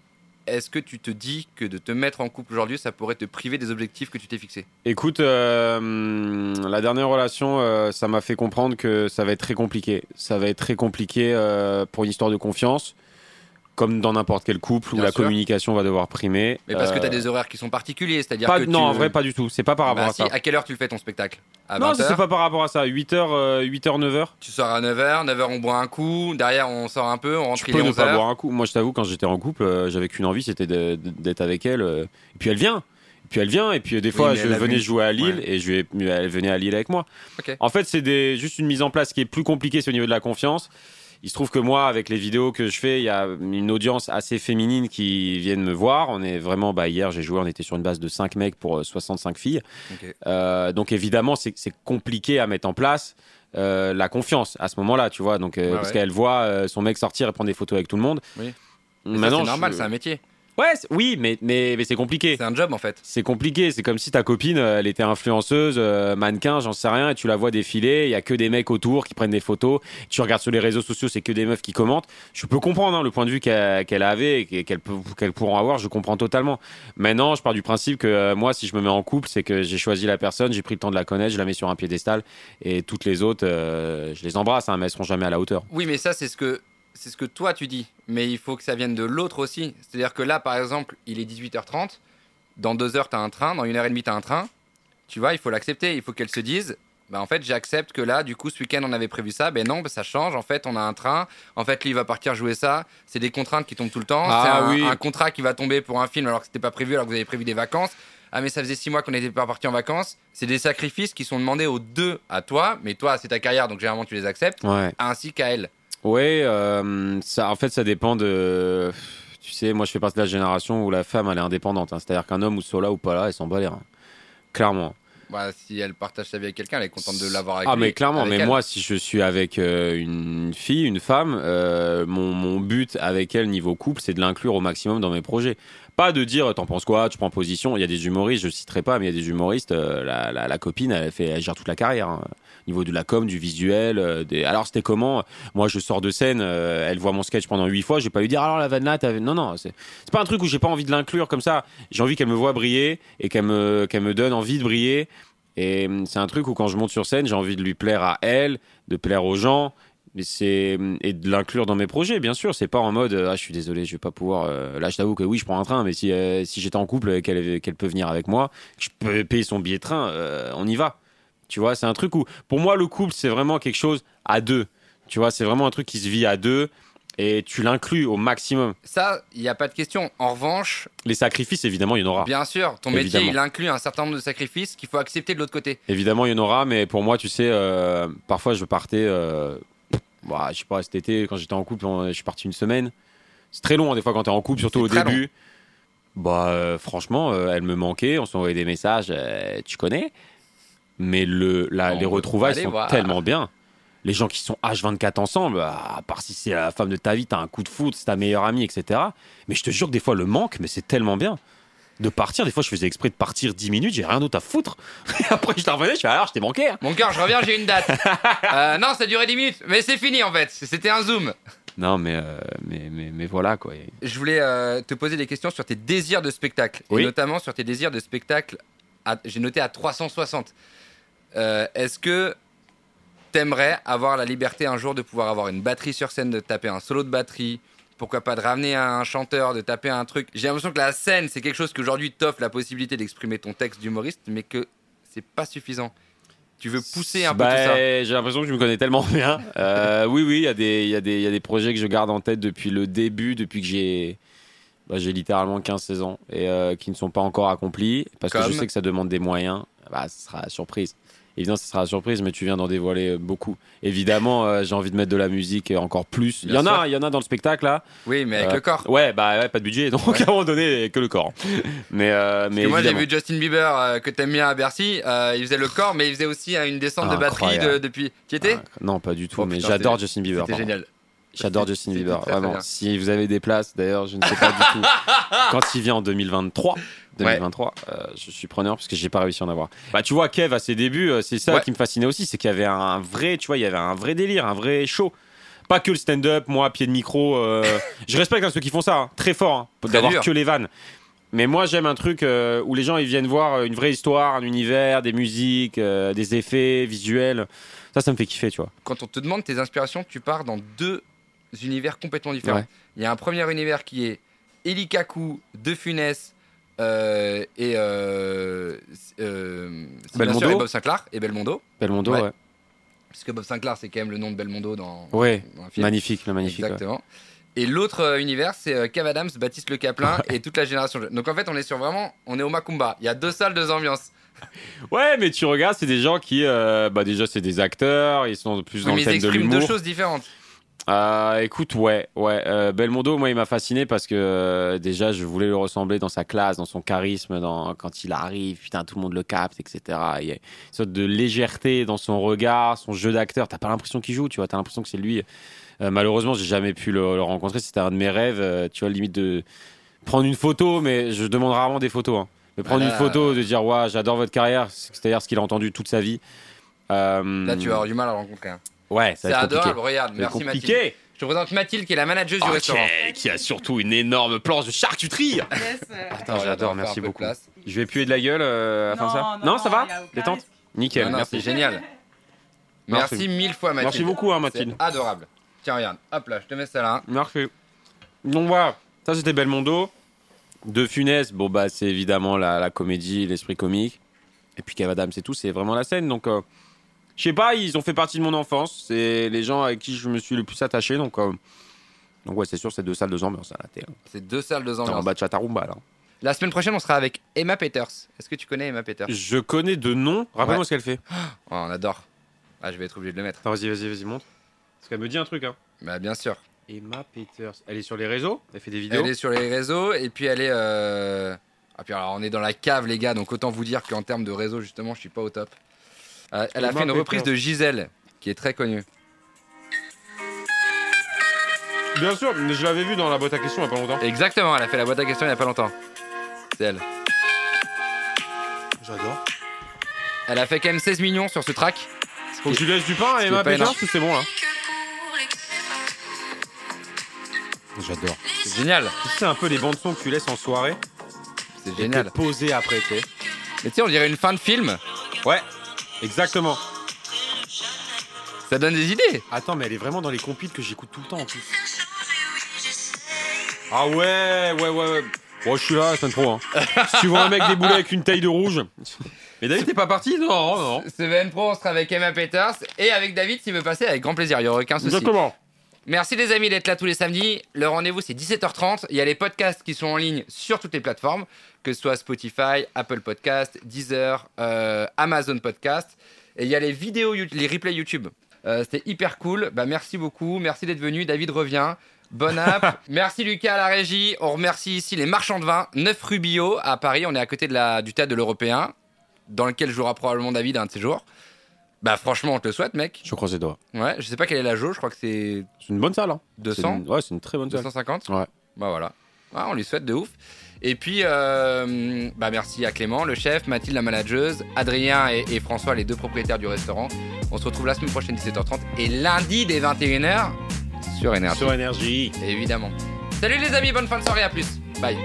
est-ce que tu te dis que de te mettre en couple aujourd'hui, ça pourrait te priver des objectifs que tu t'es fixés?
Écoute, euh, la dernière relation, euh, ça m'a fait comprendre que ça va être très compliqué. Ça va être très compliqué euh, pour une histoire de confiance. Comme dans n'importe quel couple où la
sûr.
communication va devoir primer.
Mais parce que
Euh,
tu as des horaires qui sont particuliers, c'est-à-dire que tu-
Non, en vrai, pas du tout. C'est pas par rapport
Bah
à
si,
ça.
à quelle heure tu le fais ton spectacle? À
Non,
20h
c'est pas par rapport à ça. 8h, 8h, 9h.
Tu sors à 9h, 9h on boit un coup, derrière on sort un peu, on rentre
Tu peux ne
11
pas boire un coup. Moi, je t'avoue, quand j'étais en couple, euh, j'avais qu'une envie, c'était d'être avec elle. euh, Et puis elle vient. Et puis elle vient. Et puis euh, des fois, je venais jouer à Lille
Ouais.
et je vais, elle venait à Lille avec moi. En fait, c'est juste une mise en place qui est plus compliquée, c'est au niveau de la confiance. Il se trouve que moi, avec les vidéos que je fais, il y a une audience assez féminine qui viennent me voir. On est vraiment, bah, hier, j'ai joué, on était sur une base de 5 mecs pour euh, 65 filles.
Ok.
Euh, donc évidemment, c'est compliqué à mettre en place euh, la confiance à ce moment-là, tu vois. Donc, euh,
Ouais,
parce qu'elle voit euh, son mec sortir et prendre des photos avec tout le monde.
Oui. C'est normal,
je-
c'est un métier.
Ouais, oui, mais, mais, mais c'est compliqué.
C'est un job en fait.
C'est compliqué. C'est comme si ta copine, euh, elle était influenceuse, euh, mannequin, j'en sais rien, et tu la vois défiler. Il y a que des mecs autour qui prennent des photos. Tu regardes sur les réseaux sociaux, c'est que des meufs qui commentent. Je peux comprendre hein, le point de vue qu'elle qu'elle avait et qu'elle qu'elles pourront avoir. Je comprends totalement. Maintenant, je pars du principe que euh, moi, si je me mets en couple, c'est que j'ai choisi la personne, j'ai pris le temps de la connaître, je la mets sur un piédestal, et toutes les autres, euh, je les embrasse, hein, mais elles seront jamais à la hauteur.
Oui, mais ça c'est ce que c'est ce que toi tu dis, mais il faut que ça vienne de l'autre aussi. C'est-à-dire que là, par exemple, il est 18h30, dans deux heures t'as un train, dans une heure et demie t'as un train. Tu vois, il faut l'accepter. Il faut qu'elle se dise, bah en fait j'accepte que là, du coup, ce week-end on avait prévu ça, ben non, bah, ça change. En fait, on a un train. En fait, lui il va partir jouer ça. C'est des contraintes qui tombent tout le temps.
Ah,
c'est un,
oui.
un contrat qui va tomber pour un film alors que c'était pas prévu, alors que vous avez prévu des vacances. Ah mais ça faisait six mois qu'on n'était pas parti en vacances. C'est des sacrifices qui sont demandés aux deux, à toi, mais toi c'est ta carrière donc généralement tu les acceptes,
Ouais.
ainsi qu'à elle.
Ouais, euh, ça, en fait, ça dépend de. Tu sais, moi, je fais partie de la génération où la femme, elle est indépendante. hein. C'est-à-dire qu'un homme ou soit là ou pas là, elle s'en bat les reins. Clairement.
Bah, si elle partage sa vie avec quelqu'un, elle est contente de l'avoir avec
Ah,
lui,
mais clairement,
avec
mais
elle.
moi, si je suis avec euh, une fille, une femme, euh, mon, mon but avec elle, niveau couple, c'est de l'inclure au maximum dans mes projets. Pas de dire, t'en penses quoi, tu prends position. Il y a des humoristes, je citerai pas, mais il y a des humoristes, euh, la, la, copine, elle, fait, gère toute la carrière. hein. Au niveau de la com, du visuel. euh. Alors, c'était comment? Moi, je sors de scène, euh, elle voit mon sketch pendant huit fois, je vais pas lui dire, alors la vanne là, t'avais- non, non, c'est c'est pas un truc où j'ai pas envie de l'inclure comme ça. J'ai envie qu'elle me voit briller et qu'elle me, qu'elle me donne envie de briller. Et hum, c'est un truc où quand je monte sur scène, j'ai envie de lui plaire à elle, de plaire aux gens, mais c'est et de l'inclure dans mes projets, bien sûr. C'est pas en mode euh, ah je suis désolé, je vais pas pouvoir. euh, Là, je t'avoue que oui, je prends un train, mais si euh, si j'étais en couple, et qu'elle peut venir avec moi, que je peux payer son billet de train, euh, on y va. Tu vois, c'est un truc où pour moi le couple c'est vraiment quelque chose à deux. Tu vois, c'est vraiment un truc qui se vit à deux et tu l'inclus au maximum.
Ça, il n'y a pas de question. En revanche,
Les sacrifices, évidemment, il y en aura.
bien sûr, ton métier,
Évidemment.
il inclut un certain nombre de sacrifices qu'il faut accepter de l'autre côté.
Évidemment, il y en aura, mais pour moi, tu sais, euh, parfois je partais, euh, bah, je sais pas, cet été, quand j'étais en couple, je suis parti une semaine. C'est très long, hein, des fois, quand t'es en couple, surtout au début. Bah, euh, franchement, euh, elle me manquait, on s'envoyait des messages, euh, tu connais. Mais le, la- les
va
retrouvailles sont
voir.
tellement bien. Les gens qui sont H24 ensemble, à part si c'est la femme de ta vie, t'as un coup de foot, c'est ta meilleure amie, etc. Mais je te jure que des fois, le manque, mais c'est tellement bien. De partir, des fois, je faisais exprès de partir 10 minutes, j'ai rien d'autre à foutre. Et après, je te revenais, je fais alors, je t'ai manqué. hein.
Mon cœur, je reviens, j'ai une date. Euh, non, ça a duré 10 minutes, mais c'est fini en fait. C'était un zoom.
Non, mais, euh, mais, mais, mais voilà, quoi.
Je voulais euh, te poser des questions sur tes désirs de spectacle.
Oui.
Et notamment sur tes désirs de spectacle. J'ai noté à 360. Euh, Est-ce que t'aimerais avoir la liberté un jour de pouvoir avoir une batterie sur scène, de taper un solo de batterie pourquoi pas de ramener un chanteur, de taper un truc. J'ai l'impression que la scène, c'est quelque chose qui aujourd'hui t'offre la possibilité d'exprimer ton texte d'humoriste, mais que c'est pas suffisant. Tu veux pousser un peu
Bah,
tout ça.
J'ai l'impression que je me connais tellement bien. Euh, oui, oui, il y, a des- il y, a des- il y a des projets que je garde en tête depuis le début, depuis que j'ai bah, j'ai littéralement 15-16 ans et euh, qui ne sont pas encore accomplis parce que je sais que ça demande des moyens. Bah, ce sera la surprise. Évidemment, ce sera la surprise, mais tu viens d'en dévoiler beaucoup. Évidemment, euh, j'ai envie de mettre de la musique et encore plus. Il y en
sûr.
a, il y en a dans le spectacle là.
Oui, mais avec
Euh,
le corps.
Ouais, bah ouais, pas de budget, donc
Ouais.
à un moment donné, que le corps. Mais, euh,
moi j'ai vu Justin Bieber euh, que t'aimes bien à Bercy, euh, il faisait le corps mais il faisait aussi euh, une descente de batterie de- depuis. Tu y étais
Ah, non, pas du tout,
Oh,
mais j'adore Justin Bieber.
C'était génial.
J'adore Justin Bieber,
très,
vraiment. Si vous avez des places, d'ailleurs, je ne sais pas du tout. Quand il vient en 2023, 2023, euh, je suis preneur parce que j'ai pas réussi à en avoir. Bah, tu vois, Kev à ses débuts, euh, c'est ça
Ouais.
qui me fascinait aussi, c'est qu'il y avait un vrai, tu vois, il y avait un vrai délire, un vrai show. Pas que le stand-up, moi, pied de micro. euh, je respecte hein, ceux qui font ça, hein, très fort, hein, d'avoir que les vannes. Mais moi, j'aime un truc euh, où les gens ils viennent voir une vraie histoire, un univers, des musiques, des effets visuels. Ça, ça me fait kiffer, tu vois.
Quand on te demande tes inspirations, tu pars dans deux univers complètement différents.
Ouais.
Il y a un premier univers qui est Elikaku, De Funès euh, et, euh, euh,
Belmondo.
Et Bob Sinclair et Belmondo.
Belmondo,
Ouais.
ouais.
Puisque Bob Sinclair, c'est quand même le nom de Belmondo dans,
Ouais,
dans un film.
magnifique, le magnifique. ouais.
Exactement. Et l'autre univers, c'est Kev Adams, Baptiste Le Caplin et toute la génération. Donc en fait, on est sur vraiment, on est au Macumba. Il y a deux salles, deux ambiances.
Ouais, mais tu regardes, c'est des gens qui, euh, bah déjà, c'est des acteurs, ils sont plus
Oui,
dans
mais
le
ils
thème de
expriment deux choses différentes.
Euh, écoute, ouais, ouais. euh, Belmondo, moi, il m'a fasciné parce que euh, déjà, je voulais le ressembler dans sa classe, dans son charisme, dans quand il arrive, putain, tout le monde le capte, etc. Il y a une sorte de légèreté dans son regard, son jeu d'acteur. T'as pas l'impression qu'il joue, tu vois. T'as l'impression que c'est lui. Euh, malheureusement, j'ai jamais pu le, le rencontrer. C'était un de mes rêves, euh, tu vois, limite de prendre une photo, mais je demande rarement des photos. hein. Mais prendre
Voilà.
une photo, de dire, ouais, j'adore votre carrière, c'est-à-dire ce qu'il a entendu toute sa vie. Euh,
Là, tu vas avoir du mal à le rencontrer. hein.
Ouais, ça
C'est adorable. Regarde, merci Mathilde. Je te présente Mathilde, qui est la manageuse du
Ok,
restaurant.
qui a surtout une énorme planche de charcuterie.
Yes.
Putain,
Regarde,
j'adore, merci beaucoup. Je vais puer de la gueule euh, à fin de ça
non,
ça va Détente. Nickel,
Non, non,
merci.
C'est génial.
Merci.
Merci mille fois, Mathilde.
Merci beaucoup, hein, Mathilde.
adorable. Tiens, regarde. Hop là, je te mets ça là.
Merci. Donc voilà, ça c'était Belmondo. De Funès, bon bah c'est évidemment la, la comédie, l'esprit comique. Et puis Kev Adams, c'est tout, c'est vraiment la scène. Donc euh, je sais pas, ils ont fait partie de mon enfance. C'est les gens avec qui je me suis le plus attaché. Donc, euh, donc ouais, c'est sûr, c'est deux salles, deux ambiances à la télé.
C'est deux salles, deux
T'es en
ambiances.
bas de Chatarumba là.
La semaine prochaine, on sera avec Emma Peters. Est-ce que tu connais Emma Peters?
Je connais de nom. Rappelle-moi
Ouais.
ce qu'elle fait.
Oh, On adore. Ah, je vais être obligé de le mettre.
Vas-y, vas-y, vas-y, montre. Parce qu'elle me dit un truc, hein.
Bah, bien sûr.
Emma Peters. Elle est sur les réseaux? Elle fait des vidéos?
Elle est sur les réseaux et puis elle est. euh, Ah, puis alors, on est dans la cave, les gars, donc autant vous dire qu'en termes de réseau, justement, je suis pas au top. Euh, elle a fait une reprise de Gisèle, qui est très connue.
Bien sûr, mais je l'avais vu dans la boîte à questions il y a pas longtemps.
Exactement, elle a fait la boîte à questions il y a pas longtemps. C'est elle.
J'adore.
Elle a fait quand même 16 millions sur ce track.
Faut que tu laisses du pain à Emma ou c'est bon là J'adore.
C'est génial.
Tu sais un peu les bandes son que tu laisses en soirée?
C'est génial.
Posé après, tu sais.
Mais tu sais, on dirait une fin de film.
Ouais, exactement.
Ça donne des idées.
Attends, mais elle est vraiment dans les compiles que j'écoute tout le temps en plus. Ah ouais, ouais, ouais, ouais. Bon, je suis là semaine pro. Hein. si tu vois un mec déboulé avec une taille de rouge. Mais David, t'es pas parti Non, non.
CVN Pro, on sera avec Emma Peters et avec David s'il veut passer avec grand plaisir. Il n'y aura aucun souci.
Exactement.
Merci les amis d'être là tous les samedis. Le rendez-vous c'est 17h30. Il y a les podcasts qui sont en ligne sur toutes les plateformes, que ce soit Spotify, Apple Podcast, Deezer, euh, Amazon Podcast. Et il y a les vidéos, les replays YouTube. Euh, C'était hyper cool. Bah, merci beaucoup. Merci d'être venu. David revient. Bonne app. merci Lucas à la régie. On remercie ici les marchands de vin, 9 rue Bio à Paris. On est à côté de la, du théâtre de l'Européen, dans lequel jouera probablement David un de ces jours. Bah franchement, on te le souhaite, mec.
Je croise les doigts.
Ouais, je sais pas quelle est la jauge. Je crois que c'est
C'est une bonne salle. Hein. C'est
200.
une- Ouais, c'est une très bonne salle.
250
Ouais.
Bah voilà. Ouais, on lui souhaite de ouf. Et puis, euh, bah merci à Clément, le chef, Mathilde, la manageuse, Adrien et, et François, les deux propriétaires du restaurant. On se retrouve la semaine prochaine, 17h30, et lundi dès 21h sur Énergie.
Sur énergie.
Évidemment. Salut les amis, bonne fin de soirée, à plus. Bye.